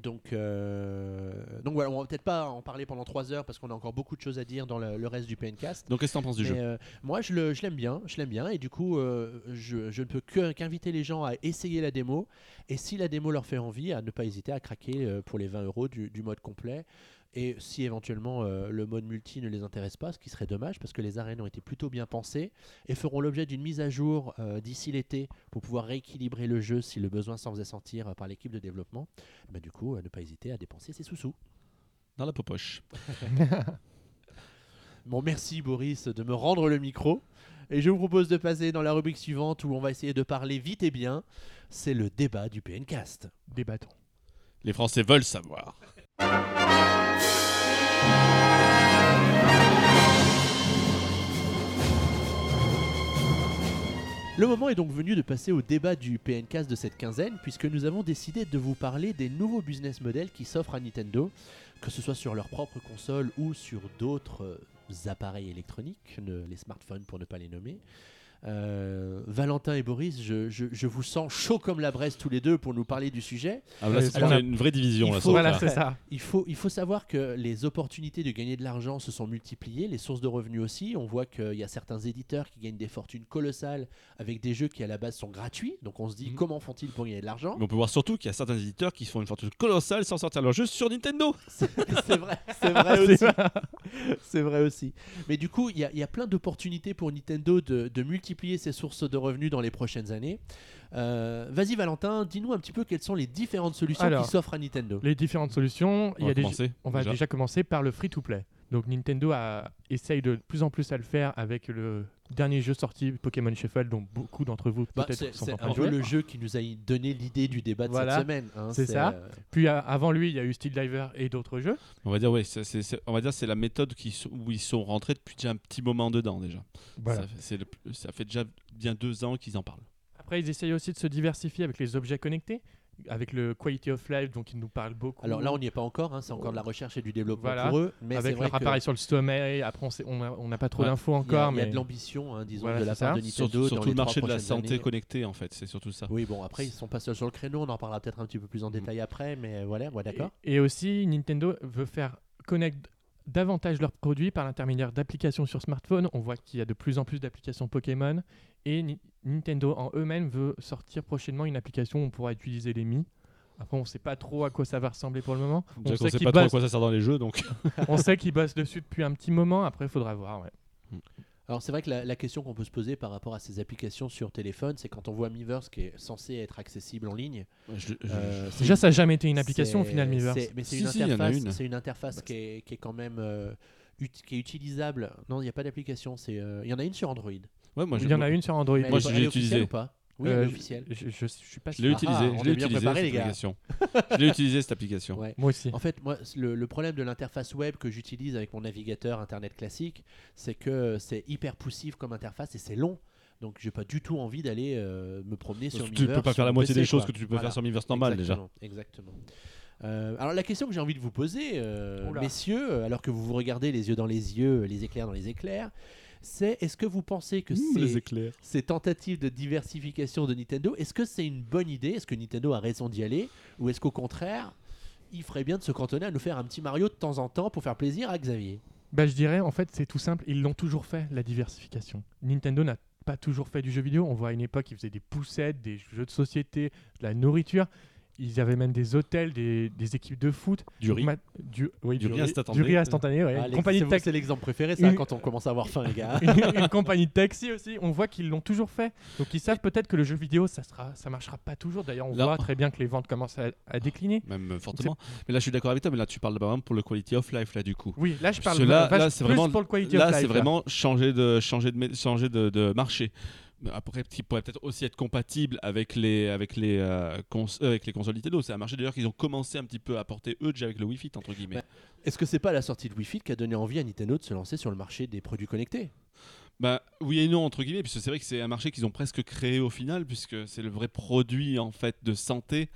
Donc, euh, donc voilà, on va peut-être pas en parler pendant 3 heures parce qu'on a encore beaucoup de choses à dire dans le, le reste du PNcast. Donc qu'est-ce que t'en penses du Mais, jeu? euh, moi, je le- je l'aime bien, je l'aime bien, et du coup, euh, je, je ne peux que- qu'inviter les gens à essayer la démo, et si la démo leur fait envie, à ne pas hésiter à craquer euh, pour les 20 euros du, du mode complet. Et si éventuellement euh, le mode multi ne les intéresse pas, ce qui serait dommage parce que les arènes ont été plutôt bien pensées et feront l'objet d'une mise à jour euh, d'ici l'été pour pouvoir rééquilibrer le jeu si le besoin s'en faisait sentir euh, par l'équipe de développement, bah, du coup, ne pas hésiter à dépenser ses sous-sous. Dans la popoche. (laughs) Bon, merci Boris de me rendre le micro. Et je vous propose de passer dans la rubrique suivante où on va essayer de parler vite et bien. C'est le débat du PNcast. Débattons. Les Français veulent savoir. Le moment est donc venu de passer au débat du PNcast de cette quinzaine, puisque nous avons décidé de vous parler des nouveaux business models qui s'offrent à Nintendo, que ce soit sur leur propre console ou sur d'autres euh, appareils électroniques, les smartphones pour ne pas les nommer. Euh, Valentin et Boris, je, je- je vous sens chaud comme la braise tous les deux pour nous parler du sujet. Ah, là, alors, y a une vraie division. il là, faut- Voilà, ça. ça. Il faut, il faut savoir que les opportunités de gagner de l'argent se sont multipliées, les sources de revenus aussi. On voit qu'il y a certains éditeurs qui gagnent des fortunes colossales avec des jeux qui à la base sont gratuits. Donc on se dit Mhm. comment font-ils pour gagner de l'argent? Mais on peut voir surtout qu'il y a certains éditeurs qui font une fortune colossale sans sortir leur jeu sur Nintendo. (laughs) C'est vrai, c'est vrai (laughs) C'est aussi. vrai. C'est vrai aussi. Mais du coup, il y, a- il y a plein d'opportunités pour Nintendo de, de multiplier ses sources de revenus dans les prochaines années. Euh, Vas-y Valentin, dis-nous un petit peu quelles sont les différentes solutions Alors, qui s'offrent à Nintendo. Les différentes solutions, il On y va a des commencer. On va déjà. déjà. commencer par le free-to-play. Donc Nintendo a, essaye de plus en plus à le faire avec le dernier jeu sorti, Pokémon Shuffle, dont beaucoup d'entre vous Bah, peut-être c'est sont c'est en train un de peu jouer. le jeu qui nous a donné l'idée du débat de Voilà, cette semaine. hein, c'est ça. euh, Puis avant lui, il y a eu Steel Diver et d'autres jeux. On va dire, oui, c'est, c'est- c'est- on va dire c'est la méthode qui, où ils sont rentrés depuis déjà un petit moment dedans déjà. Voilà. Ça, fait- c'est le- ça fait déjà bien deux ans qu'ils en parlent. Après, ils essayent aussi de se diversifier avec les objets connectés, avec le Quality of Life, donc ils nous parlent beaucoup. Alors là, on n'y est pas encore, hein, c'est encore de la recherche et du développement Voilà. pour eux. Mais avec leur que appareil sur le sommeil. Après, on n'a pas trop Ouais. d'infos il y a, encore, il y a de l'ambition, hein, disons, Voilà, de la part ça. de Surtout, Nintendo. dans surtout les le marché de la santé années. connectée en fait, c'est surtout ça. Oui, bon, après, ils sont pas seuls sur le créneau, on en parlera peut-être un petit peu plus en détail après, mais voilà, ouais, d'accord. Et, et aussi, Nintendo veut faire connaître davantage leurs produits par l'intermédiaire d'applications sur smartphone. On voit qu'il y a de plus en plus d'applications Pokémon. Et Nintendo en eux-mêmes veut sortir prochainement une application où on pourra utiliser les Mi. Après, on ne sait pas trop à quoi ça va ressembler pour le moment. On sait sait qu'ils pas trop à bossent, quoi ça sert dans les jeux, donc (laughs) on sait qu'ils bossent dessus depuis un petit moment. Après, il faudra voir. ouais. Alors c'est vrai que la, la question qu'on peut se poser par rapport à ces applications sur téléphone, c'est quand on voit Miiverse qui est censé être accessible en ligne. je- je- euh, Déjà, ça n'a jamais été une application au final, Miiverse. c'est- Mais c'est Si, une si, interface, une. c'est une interface qui, est, qui est quand même euh, qui est utilisable. Non, il n'y a pas d'application. euh, Il y en a une sur Android. Ouais, moi, Il y en a une sur Android. Mais Moi, je l'ai utilisé. ou pas? Oui, Euh, est je-. Je, je, suis pas Je l'ai sûr. utilisé, Ah, on je l'ai bien utilisé préparé, cette les gars. application. (laughs) je l'ai utilisé cette application. Ouais. Moi aussi. En fait, moi, le, le problème de l'interface web que j'utilise avec mon navigateur internet classique, c'est que c'est hyper poussif comme interface et c'est long. Donc, j'ai pas du tout envie d'aller euh, me promener sur tu peux Miiverse pas faire la moitié PC, des choses quoi. que tu peux Voilà. faire sur Miiverse normal déjà. Exactement. Euh, alors la question que j'ai envie de vous poser, euh, messieurs, alors que vous vous regardez les yeux dans les yeux, les éclairs dans les éclairs, c'est est-ce que vous pensez que Mmh, ces, tentatives de diversification de Nintendo, est-ce que c'est une bonne idée? Est-ce que Nintendo a raison d'y aller? Ou est-ce qu'au contraire, il ferait bien de se cantonner à nous faire un petit Mario de temps en temps pour faire plaisir à Xavier? Bah, je dirais, en fait, c'est tout simple. Ils l'ont toujours fait, la diversification. Nintendo n'a pas toujours fait du jeu vidéo. On voit à une époque, ils faisaient des poussettes, des jeux de société, de la nourriture. Ils avaient même des hôtels, des, des équipes de foot. Du riz. Ma- du, oui, Du du, riz instantané. Du riz instantané, ouais. Ah, compagnie c'est- de taxi. C'est l'exemple préféré ça Une- quand on commence à avoir faim les gars. (laughs) une, une compagnie de taxi aussi. On voit qu'ils l'ont toujours fait. Donc ils savent peut-être que le jeu vidéo, ça sera, ça marchera pas toujours. D'ailleurs, on Là- voit très bien que les ventes commencent à, à décliner. Même euh, fortement. Mais là, je suis d'accord avec toi, mais là, tu parles par exemple pour le quality of life, là, du coup. Oui, là je parle là- là, c'est plus vraiment- pour le quality Là, of life. c'est vraiment changer de, changer de, mé- changer de, de marché. Après, qui pourrait peut-être aussi être compatible avec les, avec les, euh, cons- euh, avec les consoles Nintendo. C'est un marché d'ailleurs qu'ils ont commencé un petit peu à apporter eux déjà avec le Wi-Fi, entre guillemets. Est-ce que c'est pas la sortie de Wi-Fi qui a donné envie à Nintendo de se lancer sur le marché des produits connectés? Bah oui et non entre guillemets puisque c'est vrai que c'est un marché qu'ils ont presque créé au final puisque c'est le vrai produit en fait de santé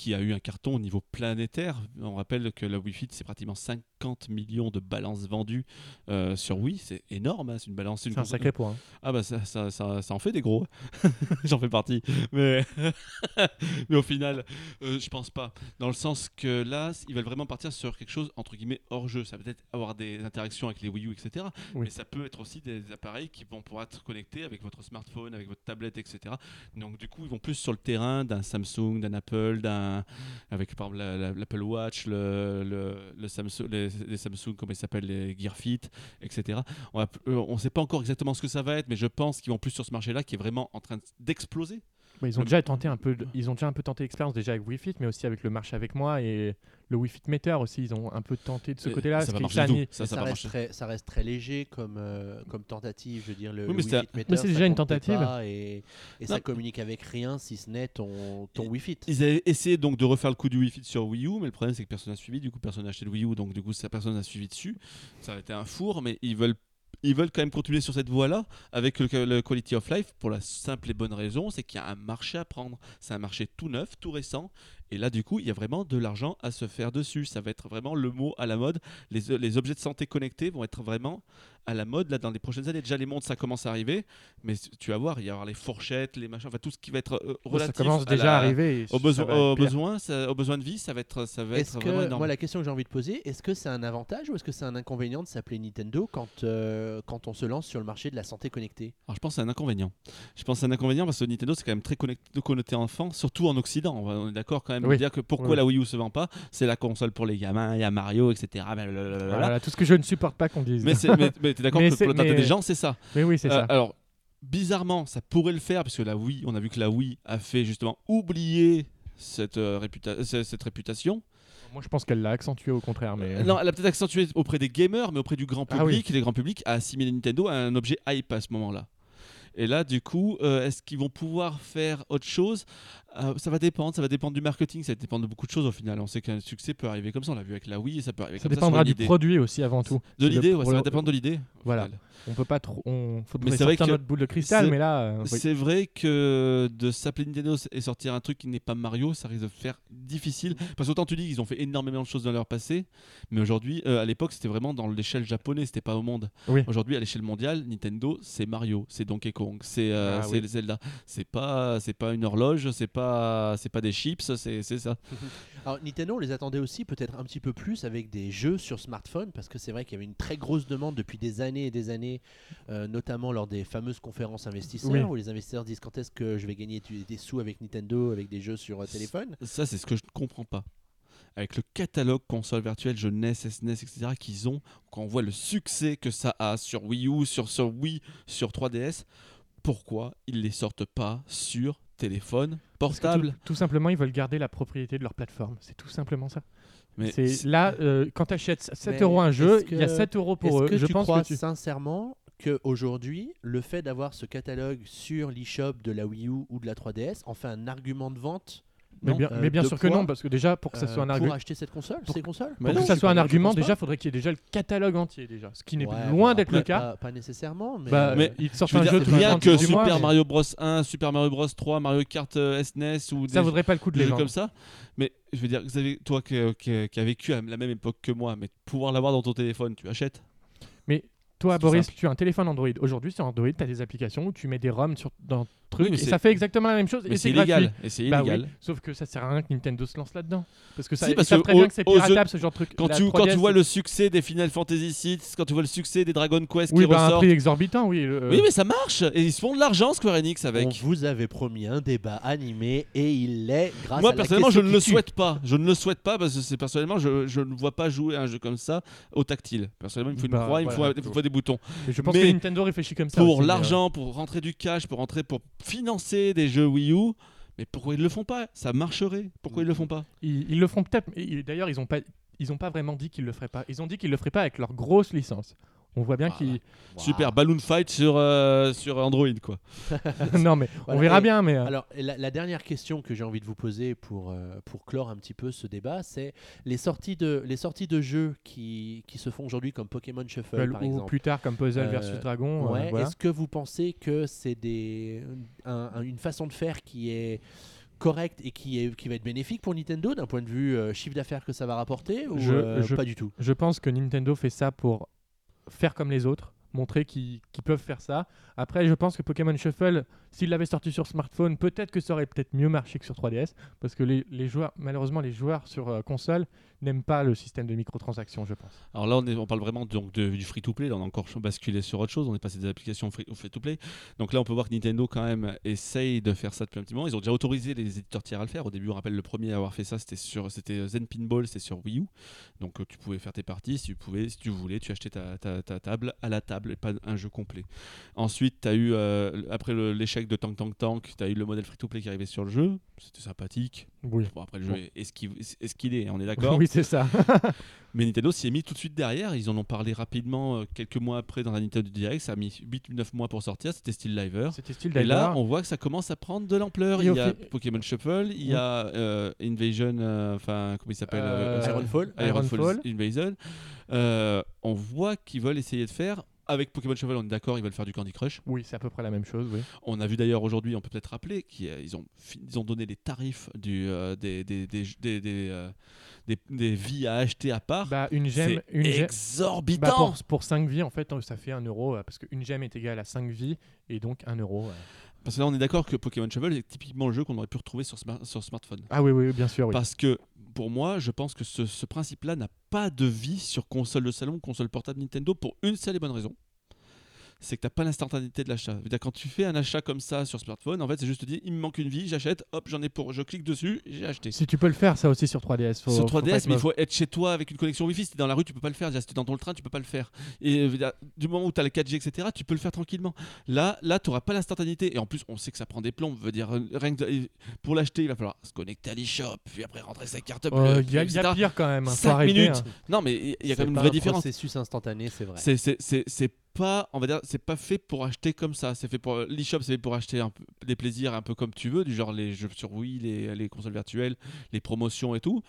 qui a eu un carton au niveau planétaire. On rappelle que la Wi-Fi c'est pratiquement 50 millions de balances vendues euh, sur Wii, c'est énorme, hein, c'est une balance. une C'est un console- sacré point. Ah bah ça, ça, ça, ça en fait des gros. (laughs) J'en fais partie. Mais, (laughs) mais au final, euh, je pense pas. Dans le sens que là, ils veulent vraiment partir sur quelque chose entre guillemets hors jeu. Ça peut être avoir des interactions avec les Wii U, etc. Oui. Mais ça peut être aussi des appareils qui vont pouvoir être connectés avec votre smartphone, avec votre tablette, etc. Donc du coup, ils vont plus sur le terrain d'un Samsung, d'un Apple, d'un avec par exemple la- la- l'Apple Watch, le, le, le Samsung, les, les Samsung, comment ils s'appellent, les Gear Fit, etc. On ne sait pas encore exactement ce que ça va être, mais je pense qu'ils vont plus sur ce marché-là qui est vraiment en train d'exploser. Ils ont Le- déjà tenté un peu, ils ont déjà un peu tenté l'expérience déjà avec Wi-Fi, mais aussi avec le marché avec moi et le Wi-Fi Meter aussi. Ils ont un peu tenté de ce Et côté-là. ça ça Ça, reste très, ça reste très léger comme, euh, comme tentative. Je veux dire, le, Oui, mais Wii c'est- Fit Meter, mais c'est déjà une tentative. et, et ça communique avec rien si ce n'est ton, ton Wii Fit. Ils avaient essayé donc de refaire le coup du Wi-Fi sur Wii U, mais le problème c'est que personne n'a suivi. Du coup, personne n'a acheté le Wii U, donc du coup, ça personne n'a suivi dessus. Ça a été un four, mais ils veulent. Ils veulent quand même continuer sur cette voie-là avec le, le Quality of Life pour la simple et bonne raison, c'est qu'il y a un marché à prendre. C'est un marché tout neuf, tout récent, et là du coup il y a vraiment de l'argent à se faire dessus. Ça va être vraiment le mot à la mode. Les, les objets de santé connectés vont être vraiment à la mode là dans les prochaines années. Déjà les montres ça commence à arriver, mais tu vas voir il y avoir les fourchettes, les machins, enfin tout ce qui va être euh, ça relatif commence à déjà la- à arriver. aux, ça besoins, aux, pire. besoins, ça- aux besoins de vie, ça va être, ça va Est-ce être vraiment que, énorme. moi, la question que j'ai envie de poser, est-ce que c'est un avantage ou est-ce que c'est un inconvénient de s'appeler Nintendo quand, euh, quand on se lance sur le marché de la santé connectée? Alors, je pense que c'est un inconvénient. Je pense que c'est un inconvénient parce que Nintendo c'est quand même très connecté, connoté enfant, surtout en Occident. On est d'accord quand même Oui. de dire que pourquoi Oui. la Wii U se vend pas, c'est la console pour les gamins, il y a Mario, etc. blablabla. Voilà, tout ce que je ne supporte pas qu'on dise. Mais, mais, mais t'es d'accord que pour mais- des gens, c'est ça. Mais oui, c'est Euh, ça. Alors, bizarrement, ça pourrait le faire parce que la Wii, on a vu que la Wii a fait justement oublier cette, euh, réputa- cette cette réputation. Moi, je pense qu'elle l'a accentué au contraire. Mais... Euh, Non, elle a peut-être accentué auprès des gamers, mais auprès du grand Ah public, les grands publics a assimilé Nintendo à un objet hype à ce moment-là. Et là, du coup, euh, est-ce qu'ils vont pouvoir faire autre chose? Euh, Ça va dépendre, ça va dépendre du marketing, ça va dépendre de beaucoup de choses au final. On sait qu'un succès peut arriver comme ça, on l'a vu avec la Wii, et ça peut arriver Ça comme dépendra ça. du sur une idée. produit aussi avant tout. De l'idée, ouais, ça va dépendre de l'idée. Voilà. final. On peut pas trop. On faudrait Mais c'est vrai sortir notre boule de cristal, mais là. euh, oui. C'est vrai que de s'appeler Nintendo et sortir un truc qui n'est pas Mario, ça risque de faire difficile. Parce qu'autant tu dis qu'ils ont fait énormément de choses dans leur passé, mais aujourd'hui, euh, à l'époque, c'était vraiment dans l'échelle japonaise, c'était pas au monde. Oui. Aujourd'hui, à l'échelle mondiale, Nintendo, c'est Mario, c'est Donkey Kong, c'est euh, Ah oui. Zelda. C'est pas, c'est pas une horloge, c'est pas, c'est pas des chips, c'est ça. (laughs) Alors Nintendo, on les attendait aussi peut-être un petit peu plus avec des jeux sur smartphone parce que c'est vrai qu'il y avait une très grosse demande depuis des années et des années, euh, notamment lors des fameuses conférences investisseurs Oui. où les investisseurs disent quand est-ce que je vais gagner des sous avec Nintendo, avec des jeux sur euh, téléphone? Ça, c'est ce que je ne comprends pas. Avec le catalogue console virtuelle, jeunesse, SNES, etc., qu'ils ont, quand on voit le succès que ça a sur Wii U, sur, sur Wii, sur 3DS, pourquoi ils les sortent pas sur téléphone portable Tout, tout simplement, ils veulent garder la propriété de leur plateforme. C'est tout simplement ça. Mais C'est là, euh, quand tu achètes 7 Mais euros un jeu, il y a que- 7 euros pour Est-ce eux. que Je tu pense crois que tu... sincèrement qu'aujourd'hui, le fait d'avoir ce catalogue sur l'eShop de la Wii U ou de la 3DS en fait un argument de vente Mais bien, Euh, mais bien de sûr que non, parce que déjà, pour que ça euh, soit un pour argument. acheter cette console, Pour- ces consoles Mais Pour non, que ça soit un argument, déjà, faudrait qu'il y ait déjà le catalogue entier, déjà. Ce qui n'est Ouais, loin d'être le cas. Pas, pas nécessairement, mais, Bah, euh, Mais Je veux un dire, jeu rien 30 que Super mais Mario Bros 1, Super Mario Bros 3, Mario Kart euh, SNES ou des, Ça vaudrait pas le coup de les jeux comme ça. Mais je veux dire, Xavier, toi qui, qui- qui as vécu à la même époque que moi, mais pouvoir l'avoir dans ton téléphone, tu achètes? Toi, Boris, simple. tu as un téléphone Android. Aujourd'hui, sur Android, tu as des applications où tu mets des ROM sur, dans trucs mais et ça fait exactement la même chose Mais et c'est illégal. Et c'est Bah oui, illégal. sauf que ça sert à rien que Nintendo se lance là-dedans. Parce que ça, Si, parce que très bien aux- que c'est piratable ce genre de truc. Quand La tu, quand 3DS, tu vois le succès des Final Fantasy VI, quand tu vois le succès des Dragon Quest Oui, qui bah, un ressortent. prix exorbitant, oui. le- Oui, mais ça marche Et ils se font de l'argent, Square Enix, on avec. vous avait promis un débat animé et il l'est grâce Moi, à la personnellement, je ne le souhaite pas. Je ne le souhaite pas parce que c'est personnellement, je, je ne vois pas jouer à un jeu comme ça au tactile. Personnellement, il me faut une Bah, croix, il me faut, faut des boutons. Je pense Mais que Nintendo réfléchit comme ça. Pour aussi, euh, l'argent, pour rentrer du cash, pour rentrer, pour financer des jeux Wii U. Mais pourquoi ils le font pas? Ça marcherait. Pourquoi ils le font pas? Ils, ils le feront peut-être. D'ailleurs, ils n'ont pas, ils ont pas vraiment dit qu'ils le feraient pas. Ils ont dit qu'ils le feraient pas avec leur grosse licence. On voit bien Ah, qu'ils. Super Balloon Fight sur, euh, sur Android, quoi. (laughs) non, mais on Voilà, verra et- bien. Mais euh, Alors, la, la dernière question que j'ai envie de vous poser pour, euh, pour clore un petit peu ce débat, c'est les sorties de, les sorties de jeux qui, qui se font aujourd'hui comme Pokémon Shuffle, par ou exemple. plus tard comme Puzzle Euh, versus Dragon. euh, Ouais, voilà. Est-ce que vous pensez que c'est des, un- un- une façon de faire qui est correcte et qui, est, qui va être bénéfique pour Nintendo d'un point de vue euh, chiffre d'affaires que ça va rapporter ou Je- euh, je- pas du tout? Je pense que Nintendo fait ça pour faire comme les autres, montrer qu'ils peuvent faire ça. Après, je pense que Pokémon Shuffle, s'il l'avait sorti sur smartphone, peut-être que ça aurait peut-être mieux marché que sur 3DS, parce que les, les joueurs, malheureusement, les joueurs sur euh, console n'aiment pas le système de microtransactions, je pense. Alors là, on, est- on parle vraiment donc de- du free-to-play. On a encore basculé sur autre chose. On est passé des applications free- au free-to-play. Donc là, on peut voir que Nintendo, quand même, essaye de faire ça depuis un petit moment. Ils ont déjà autorisé les éditeurs tiers à le faire. Au début, on rappelle le premier à avoir fait ça, c'était sur c'était Zen Pinball, c'était sur Wii U. Donc euh, tu pouvais faire tes parties. Si tu, pouvais, si tu voulais, tu achetais ta, ta- ta table à la table et pas un jeu complet. Ensuite, tu as eu, euh, après l'échec de Tank Tank Tank, tu as eu le modèle free-to-play qui arrivait sur le jeu. C'était sympathique. Oui. Bon, après, le jeu est, est ce qu'il est, ce qu'il est, on est (laughs) d'accord. oui, (laughs) c'est ça. (laughs) Mais Nintendo s'y est mis tout de suite derrière. Ils en ont parlé rapidement euh, quelques mois après dans la Nintendo Direct. Ça a mis 8-9 mois pour sortir. C'était Steel Liver. C'était style Et là, on voit que ça commence à prendre de l'ampleur. Il y a Pokémon Shuffle, il y a euh, Invasion, euh, enfin, comment il s'appelle Ironfall Ironfall Ironfall. Invasion. On voit qu'ils veulent essayer de faire. Avec Pokémon Shuffle, on est d'accord, ils veulent faire du Candy Crush. Oui, c'est à peu près la même chose, oui. On a vu d'ailleurs aujourd'hui, on peut peut-être rappeler qu'ils ont, fi- ils ont donné les tarifs du, euh, des, des, des, des, des, euh, des- des vies à acheter à part. Bah, une gemme, une exorbitant. bah, pour, pour 5 vies, en fait, ça fait 1 euro, euh, parce qu'une gemme est égale à 5 vies, et donc 1 euro. euh. Parce que là, on est d'accord que Pokémon Shovel est typiquement le jeu qu'on aurait pu retrouver sur, sur smartphone. Ah oui, oui, bien sûr, oui. Parce que pour moi, je pense que ce, ce principe-là n'a pas de vie sur console de salon, console portable Nintendo pour une seule et bonne raison. C'est que tu n'as pas l'instantanéité de l'achat. C'est-à-dire quand tu fais un achat comme ça sur smartphone, en fait, c'est juste te dire, il me manque une vie, j'achète, hop, j'en ai pour, je clique dessus, j'ai acheté. Si tu peux le faire, ça aussi sur 3DS. Faut, sur faut pas 3DS, être mais il faut être chez toi avec une connexion Wi-Fi. Si t'es dans la rue, tu peux pas le faire. Si t'es dans ton train, tu peux pas le faire. Et euh, du moment où tu as le 4G, etc., tu peux le faire tranquillement. Là, là, tu n'auras pas l'instantanéité. Et en plus, on sait que ça prend des plombs. Veut dire, euh, rien que de- pour l'acheter, il va falloir se connecter à l'eShop, puis après rentrer sa carte bleue. Euh, Il y, y a pire quand même. hein, faut Cinq arrêter, minutes. hein. Non, mais il y a C'est quand même une vraie un différence. processus instantané, c'est vrai. C'est c'est- c'est- c'est pas, on va dire, c'est pas fait pour acheter comme ça. C'est fait pour l'eShop, c'est fait pour acheter un peu, des plaisirs un peu comme tu veux, du genre les jeux sur Wii, les, les consoles virtuelles, les promotions et tout.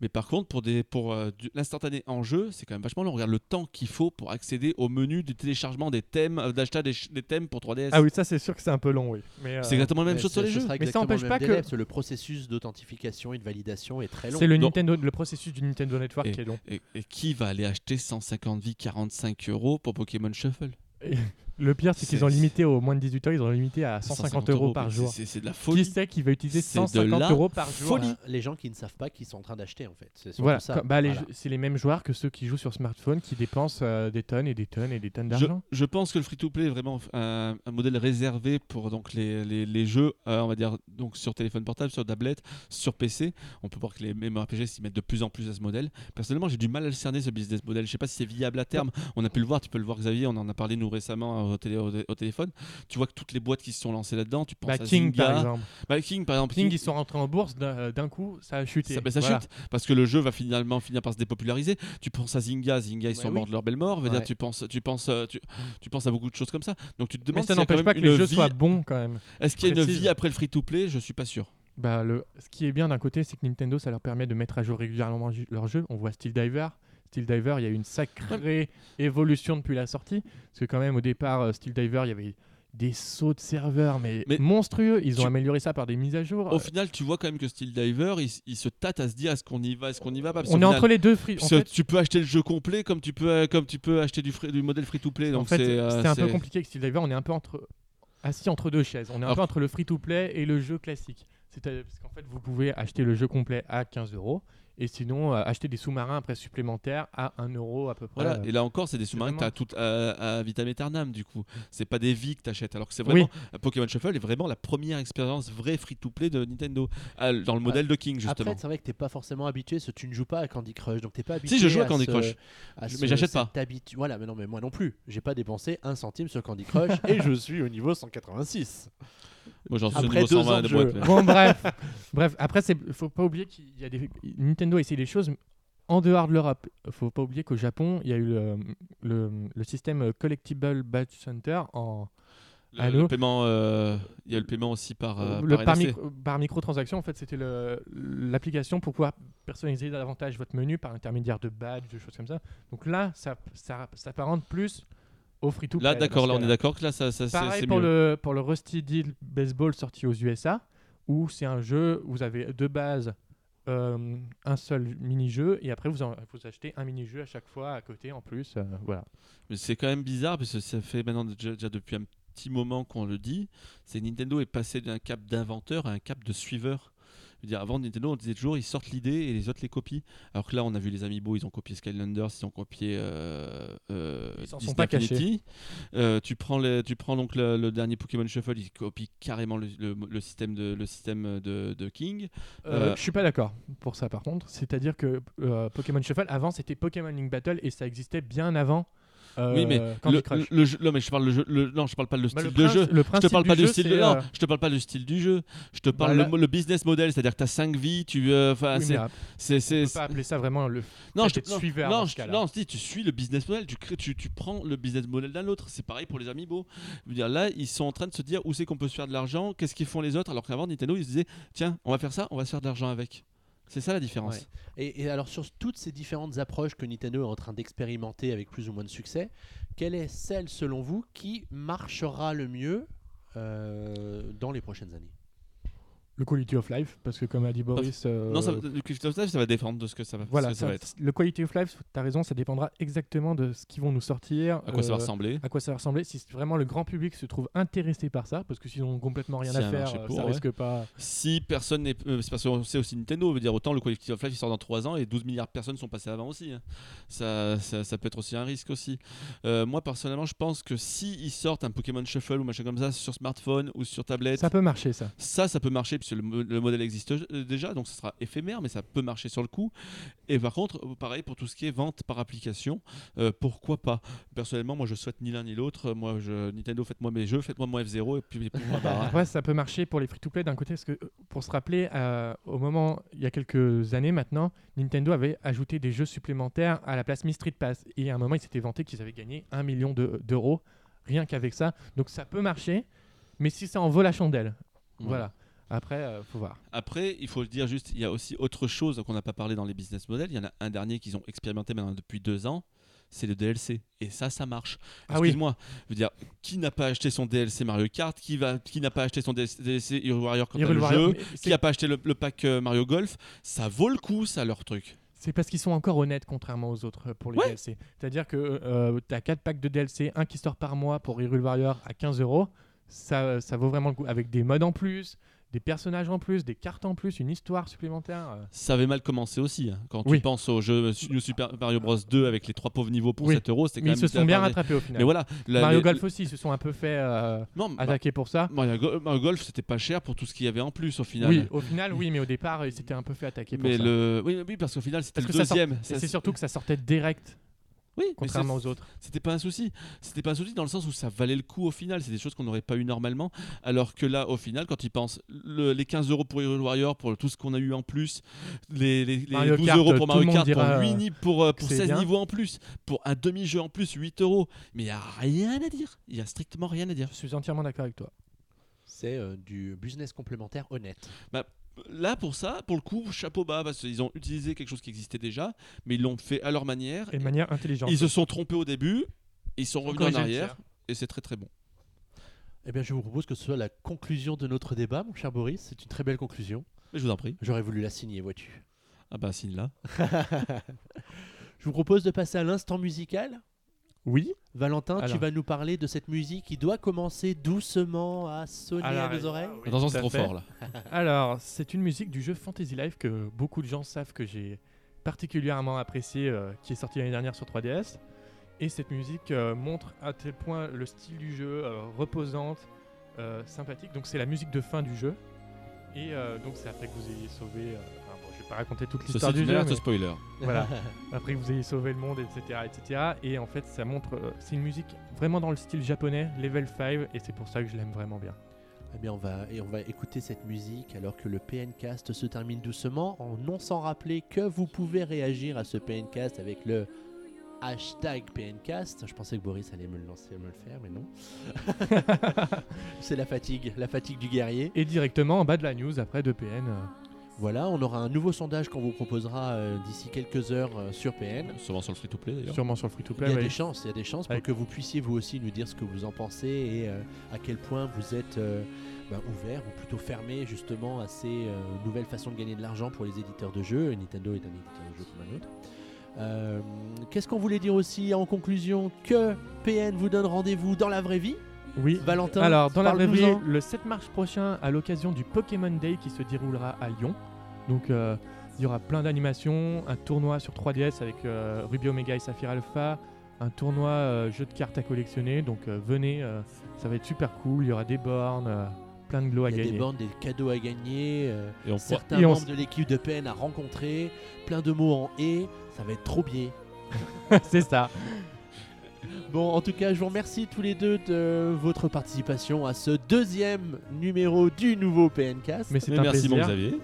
Mais par contre, pour des, pour euh, l'instantané en jeu, c'est quand même vachement long. Regarde le temps qu'il faut pour accéder au menu du téléchargement des thèmes, euh, d'achat des, thèmes pour 3DS. Ah oui, ça c'est sûr que c'est un peu long, oui. Mais, euh, C'est exactement la même Mais chose sur les jeux. Mais ça exactement empêche le pas que- délai, parce que le processus d'authentification et de validation est très long. c'est le Donc- Nintendo, le processus du Nintendo Network Et- qui est long. Et, et qui va aller acheter 150 vies 45 euros pour Pokémon Shuffle (laughs) Le pire, c'est qu'ils ont limité au moins de 18 heures, ils ont limité à 150 euros par jour. c'est- de la Qui folie. sait qui va utiliser C'est de 150 la euros par jour folie. Les gens qui ne savent pas qu'ils sont en train d'acheter en fait. C'est Voilà, ça. bah, les Voilà. jeux- c'est les mêmes joueurs que ceux qui jouent sur smartphone qui dépensent euh, des tonnes et des tonnes et des tonnes Je, d'argent. je pense que le free-to-play est vraiment un, un modèle réservé pour donc les, les, les jeux, euh, on va dire donc sur téléphone portable, sur tablette, sur PC. On peut voir que les MMORPG s'y mettent de plus en plus à ce modèle. Personnellement, j'ai du mal à le cerner ce business model. Je sais pas si c'est viable à terme. On a pu le voir, tu peux le voir Xavier, on en a parlé nous récemment au, télé- au, au téléphone. Tu vois que toutes les boîtes qui se sont lancées là-dedans, tu penses Bah, à King Zynga. par exemple. Bah, King par exemple. King, ils sont rentrés en bourse, d'un d'un coup, ça a chuté. Ça, bah, ça Voilà. chute parce que le jeu va finalement finir par se dépopulariser. Tu penses à Zynga, Zynga ils Ouais, sont oui. morts de leur belle mort. Dire, tu penses, tu penses, euh, tu, tu penses à beaucoup de choses comme ça. Donc tu te Mais demandes ça s'il y a quand n'empêche pas que les jeux vie- soient bons quand même. Est-ce qu'il y a une vie après le free-to-play? Je suis pas sûr. Bah, le... Ce qui est bien d'un côté, c'est que Nintendo, ça leur permet de mettre à jour régulièrement leurs jeux. On voit Steel Diver. Steel Diver, il y a eu une sacrée évolution depuis la sortie. Parce que quand même, au départ, euh, Steel Diver, il y avait des sauts de serveurs, mais, Mais monstrueux. Ils ont tu- amélioré ça par des mises à jour. Au final, tu vois quand même que Steel Diver, il, il se tâte à se dire est-ce qu'on y va, est-ce qu'on y va pas? Parce On est final- entre les deux. free- En fait, tu peux acheter le jeu complet comme tu peux, comme tu peux acheter du, free- du modèle free-to-play. en Donc fait, c'est, euh, c'était un peu c'est- compliqué avec Steel Diver. On est un peu entre assis entre deux chaises. On est un Alors- peu entre le free-to-play et le jeu classique. C'est-à-dire parce qu'en fait, vous pouvez acheter le jeu complet à 15 euros et sinon euh, acheter des sous-marins après supplémentaires à 1 euro à peu près. Voilà, Euh, et là encore, c'est des sous-marins que tu as tout à, à vitam aeternam du coup. C'est pas des vies que tu achètes. Alors que c'est vraiment. Pokémon Shuffle est vraiment la première expérience vraie free-to-play de Nintendo. Ah, dans le modèle de King, justement. Après, c'est vrai que t'es pas forcément habitué, parce que tu ne joues pas à Candy Crush, donc t'es pas habitué. je joue à Candy ce- Crush. à Je- ce- mais j'achète pas. Voilà, mais non, mais moi non plus. J'ai pas dépensé un centime sur Candy Crush et je suis au niveau 186. (laughs) Moi, j'en suis Après au niveau deux 120 ans de boîte. Bon bref, (laughs) bref. Après, c'est faut pas oublier qu'il y a des Nintendo essaie des choses en dehors de l'Europe. Faut pas oublier qu'au Japon, il y a eu le, le, le système Collectible Badge Center en Le, Allô le paiement, euh, il y a le paiement aussi par, euh, le par micro, par microtransaction. En fait, c'était le- l'application pour pouvoir personnaliser davantage votre menu par intermédiaire de badges, de choses comme ça. Donc là, ça ça s'apparente plus au free to play. Là, d'accord, là, on est d'accord que là, ça, ça, c'est Pareil pour mieux. le, pour le Rusty Deal Baseball sorti aux USA, où c'est un jeu, vous avez de base euh, un seul mini-jeu, et après vous, en- vous achetez un mini-jeu à chaque fois à côté en plus. euh, voilà. Mais c'est quand même bizarre parce que ça fait maintenant déjà, déjà depuis un petit moment qu'on le dit. C'est Nintendo est passé d'un cap d'inventeur à un cap de suiveur. Je veux dire, avant Nintendo, on disait toujours ils sortent l'idée et les autres les copient. Alors que là, on a vu les Amiibo, ils ont copié Skylanders, ils ont copié euh, euh, Ils s'en sont pas Infinity. Euh, tu prends les- tu prends donc le, le dernier Pokémon Shuffle, ils copient carrément le, le- le système de le système de, de King. Euh, Je suis pas d'accord pour ça par contre. C'est-à-dire que Pokémon Shuffle, avant c'était Pokémon Link Battle et ça existait bien avant. Euh, oui, mais le, Crush. le jeu, non, mais je parle le jeu, le- non, je parle pas le Bah, style le de jeu. le Je te principe parle pas du jeu, style de, non, euh, je te parle pas du style du jeu. Je te parle Bah, là- le, business model, c'est-à-dire que tu as 5 vies, tu euh, enfin oui, c'est mais, euh, c'est on c'est peut pas appeler ça vraiment le. non, je te d'être non, je- non, dis, tu suis le business model, tu crées tu, tu prends le business model d'un autre, c'est pareil pour les amiibo. Je veux dire là, ils sont en train de se dire où c'est qu'on peut se faire de l'argent, qu'est-ce qu'ils font les autres alors qu'avant Nintendo, ils se disaient tiens, on va faire ça, on va se faire de l'argent avec. C'est ça la différence. Et alors sur toutes ces différentes approches que Nintendo est en train d'expérimenter avec plus ou moins de succès, quelle est celle selon vous qui marchera le mieux euh, dans les prochaines années? Le quality of life, parce que comme a dit Boris. euh, Non, ça, va- le Quality of Life, ça va dépendre de ce que ça va, voilà, que ça ça- va être. le quality of life, tu as raison, ça dépendra exactement de ce qu'ils vont nous sortir. À quoi ça va euh, ressembler à quoi ça va ressembler si vraiment le grand public se trouve intéressé par ça parce que s'ils ont complètement rien à faire euh, pour, ça ouais. risque pas Si personne n'est. euh, c'est c'est aussi Nintendo, veut dire autant le Quality of Life il sort dans 3 ans et 12 milliards de personnes sont passées avant aussi. hein. Ça, ça, ça peut être aussi un risque aussi. Euh, moi personnellement, je pense que si ils sortent un Pokémon Shuffle ou machin comme ça sur smartphone ou sur tablette, ça peut marcher ça ça, ça peut marcher le, mo- le modèle existe euh, déjà, donc ce sera éphémère, mais ça peut marcher sur le coup. Et par contre, euh, pareil pour tout ce qui est vente par application, euh, pourquoi pas? Personnellement, moi je souhaite ni l'un ni l'autre. Moi, je, Nintendo, faites-moi mes jeux, faites-moi mon F0 et puis pas. hein. après ça peut marcher pour les free-to-play d'un côté parce que pour se rappeler euh, au moment il y a quelques années maintenant Nintendo avait ajouté des jeux supplémentaires à la place Mi Street Pass et à un moment il s'était vanté qu'ils avaient gagné un million de- d'euros rien qu'avec ça donc ça peut marcher mais si ça en vaut la chandelle voilà après euh, faut voir Après, il faut le dire juste, il y a aussi autre chose qu'on n'a pas parlé dans les business models. Il y en a un dernier qu'ils ont expérimenté maintenant depuis deux ans. C'est le DLC. Et ça, ça marche. Ah oui. Excuse-moi. Je veux dire, qui n'a pas acheté son DLC Mario Kart? Qui, va, qui n'a pas acheté son DLC Hero Warrior quand Hyrule le Warrior, jeu? Qui n'a pas acheté le, le pack euh, Mario Golf? Ça vaut le coup, ça, leur truc. C'est parce qu'ils sont encore honnêtes contrairement aux autres euh, pour les Ouais. DLC. C'est-à-dire que tu as 4 packs de DLC, un qui sort par mois pour Hyrule Warrior à 15 euros. Ça, ça vaut vraiment le coup. Avec des modes en plus, des personnages en plus, des cartes en plus, une histoire supplémentaire. euh. Ça avait mal commencé aussi. hein. Quand Oui. tu penses au jeu New Super Mario Bros 2 avec les trois pauvres niveaux pour Oui. 7 euros, c'était quand Mais ils même se sont bien rattrapés au final. Mais voilà. la- Mario les- Golf aussi, ils se sont un peu fait euh, Non, bah, attaquer pour ça. Mario Go- Mario Golf, c'était pas cher pour tout ce qu'il y avait en plus au final. Oui, au final, oui, mais au départ, ils s'étaient un peu fait attaquer pour Mais ça. le... oui, oui, parce qu'au final, c'était le sort- deuxième. C'est surtout que ça sortait direct, Oui, contrairement c'est- aux autres. C'était pas un souci. C'était pas un souci dans le sens où ça valait le coup au final. C'est des choses qu'on n'aurait pas eu normalement. Alors que là, au final, quand ils pensent le- les 15 euros pour Hyrule Warrior, pour tout ce qu'on a eu en plus, les, les- les Mario 12 Kart, euros pour Mario Kart, pour, 8 euh, ni- pour, euh, pour que c'est 16 bien. niveaux en plus, pour un demi-jeu en plus, 8 euros. Mais il n'y a rien à dire. Il y a strictement rien à dire. Je suis entièrement d'accord avec toi. C'est euh, du business complémentaire honnête. Là, pour ça, pour le coup, chapeau bas, parce qu'ils ont utilisé quelque chose qui existait déjà, mais ils l'ont fait à leur manière. Et de manière intelligente. Ils se sont trompés au début, ils sont revenus en arrière, et c'est très très bon. Eh bien, je vous propose que ce soit la conclusion de notre débat, mon cher Boris. C'est une très belle conclusion. Mais je vous en prie. J'aurais voulu la signer, vois-tu. Ah bah, signe là. (laughs) Je vous propose de passer à l'instant musical. Oui. Valentin, tu vas nous parler de cette musique qui doit commencer doucement à sonner à nos oreilles. oui, Attention, c'est trop fait. fort là. (laughs) Alors, c'est une musique du jeu Fantasy Life que beaucoup de gens savent que j'ai particulièrement apprécié, euh, qui est sorti l'année dernière sur 3DS. Et cette musique euh, montre à tel point le style du jeu, euh, reposante, euh, sympathique. Donc, c'est la musique de fin du jeu. Et euh, donc, c'est après que vous ayez sauvé. Euh, pas raconter toute l'histoire du jeu. mais- spoiler. voilà. Après que vous ayez sauvé le monde, etc., etc. Et en fait, ça montre. euh, c'est une musique vraiment dans le style japonais, level 5, et c'est pour ça que je l'aime vraiment bien. Eh bien, on va, et on va écouter cette musique alors que le PNcast se termine doucement, en non sans rappeler que vous pouvez réagir à ce PNcast avec le hashtag PNcast. Je pensais que Boris allait me le lancer, me le faire, mais non. (laughs) C'est la fatigue, la fatigue du guerrier. Et directement en bas de la news, après de PN. Voilà, on aura un nouveau sondage qu'on vous proposera euh, d'ici quelques heures euh, sur PN. Souvent sur le free to play d'ailleurs. sûrement sur le Il y free-to-play. a ouais. des chances, il y a des chances pour que vous puissiez vous aussi nous dire ce que vous en pensez et euh, à quel point vous êtes euh, ben, ouvert ou plutôt fermé justement à ces euh, nouvelles façons de gagner de l'argent pour les éditeurs de jeux. Nintendo est un éditeur de jeux comme un autre. Euh, Qu'est-ce qu'on voulait dire aussi en conclusion Que PN vous donne rendez-vous dans la vraie vie? Oui. Valentin Alors, dans la vraie vie, parle-nous-en. le 7 mars prochain, à l'occasion du Pokémon Day qui se déroulera à Lyon. Donc, euh, il y aura plein d'animations, un tournoi sur 3DS avec euh, Ruby Omega et Saphir Alpha, un tournoi euh, jeu de cartes à collectionner. Donc, euh, venez, euh, ça va être super cool. Il y aura des bornes, euh, plein de glow à Il y a des gagner. bornes, des cadeaux à gagner, euh, Et on certains et on membres de l'équipe de PN à rencontrer, plein de mots en et, ça va être trop bien. (laughs) C'est ça. (laughs) Bon, en tout cas, je vous remercie tous les deux de votre participation à ce deuxième numéro du nouveau PNcast. Mais c'est un merci mon plaisir. Xavier.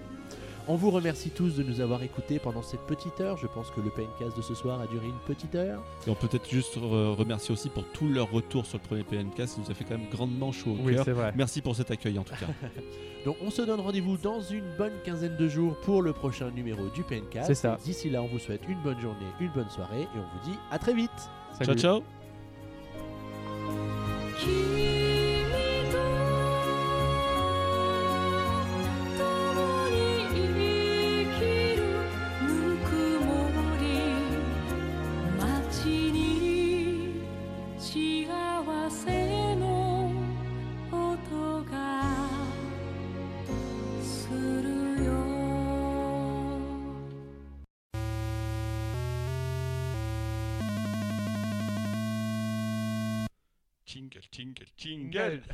On vous remercie tous de nous avoir écoutés pendant cette petite heure. Je pense que le PNcast de ce soir a duré une petite heure. Et on peut peut-être juste re- remercier aussi pour tout leur retour sur le premier PNK. Ça nous a fait quand même grandement chaud au Oui, cœur. c'est vrai. Merci pour cet accueil en tout cas. (laughs) Donc, on se donne rendez-vous dans une bonne quinzaine de jours pour le prochain numéro du PNcast. C'est ça. D'ici là, on vous souhaite une bonne journée, une bonne soirée et on vous dit à très vite. Salut. ciao ciao. Jingle, jingle. (laughs)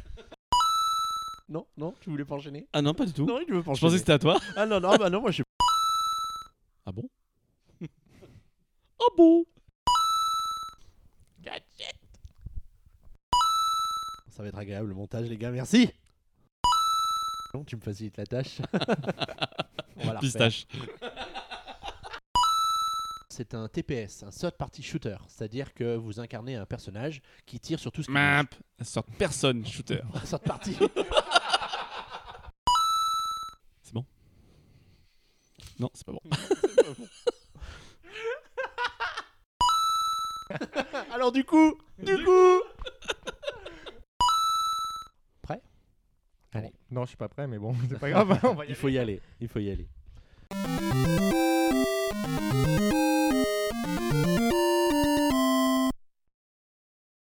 Non, non, tu voulais pas enchaîner Ah non, pas du tout. Non, il veut pas Je pensais que c'était à toi. Ah non, non, bah non, moi je suis. (laughs) Ah bon (laughs) Ah bon Ça va être agréable le montage, les gars, merci Non, tu me facilites la tâche. On va la refaire. Pistache. C'est un TPS, un third party shooter, c'est-à-dire que vous incarnez un personnage qui tire sur tout ce qui Map. Elle sort personne, shooter. (laughs) third party. C'est bon? Non, c'est pas bon. (laughs) Alors du coup, du coup. Prêt? Allez. Non, je suis pas prêt, mais bon, (laughs) c'est pas grave. on va y Il faut y aller, il faut y aller.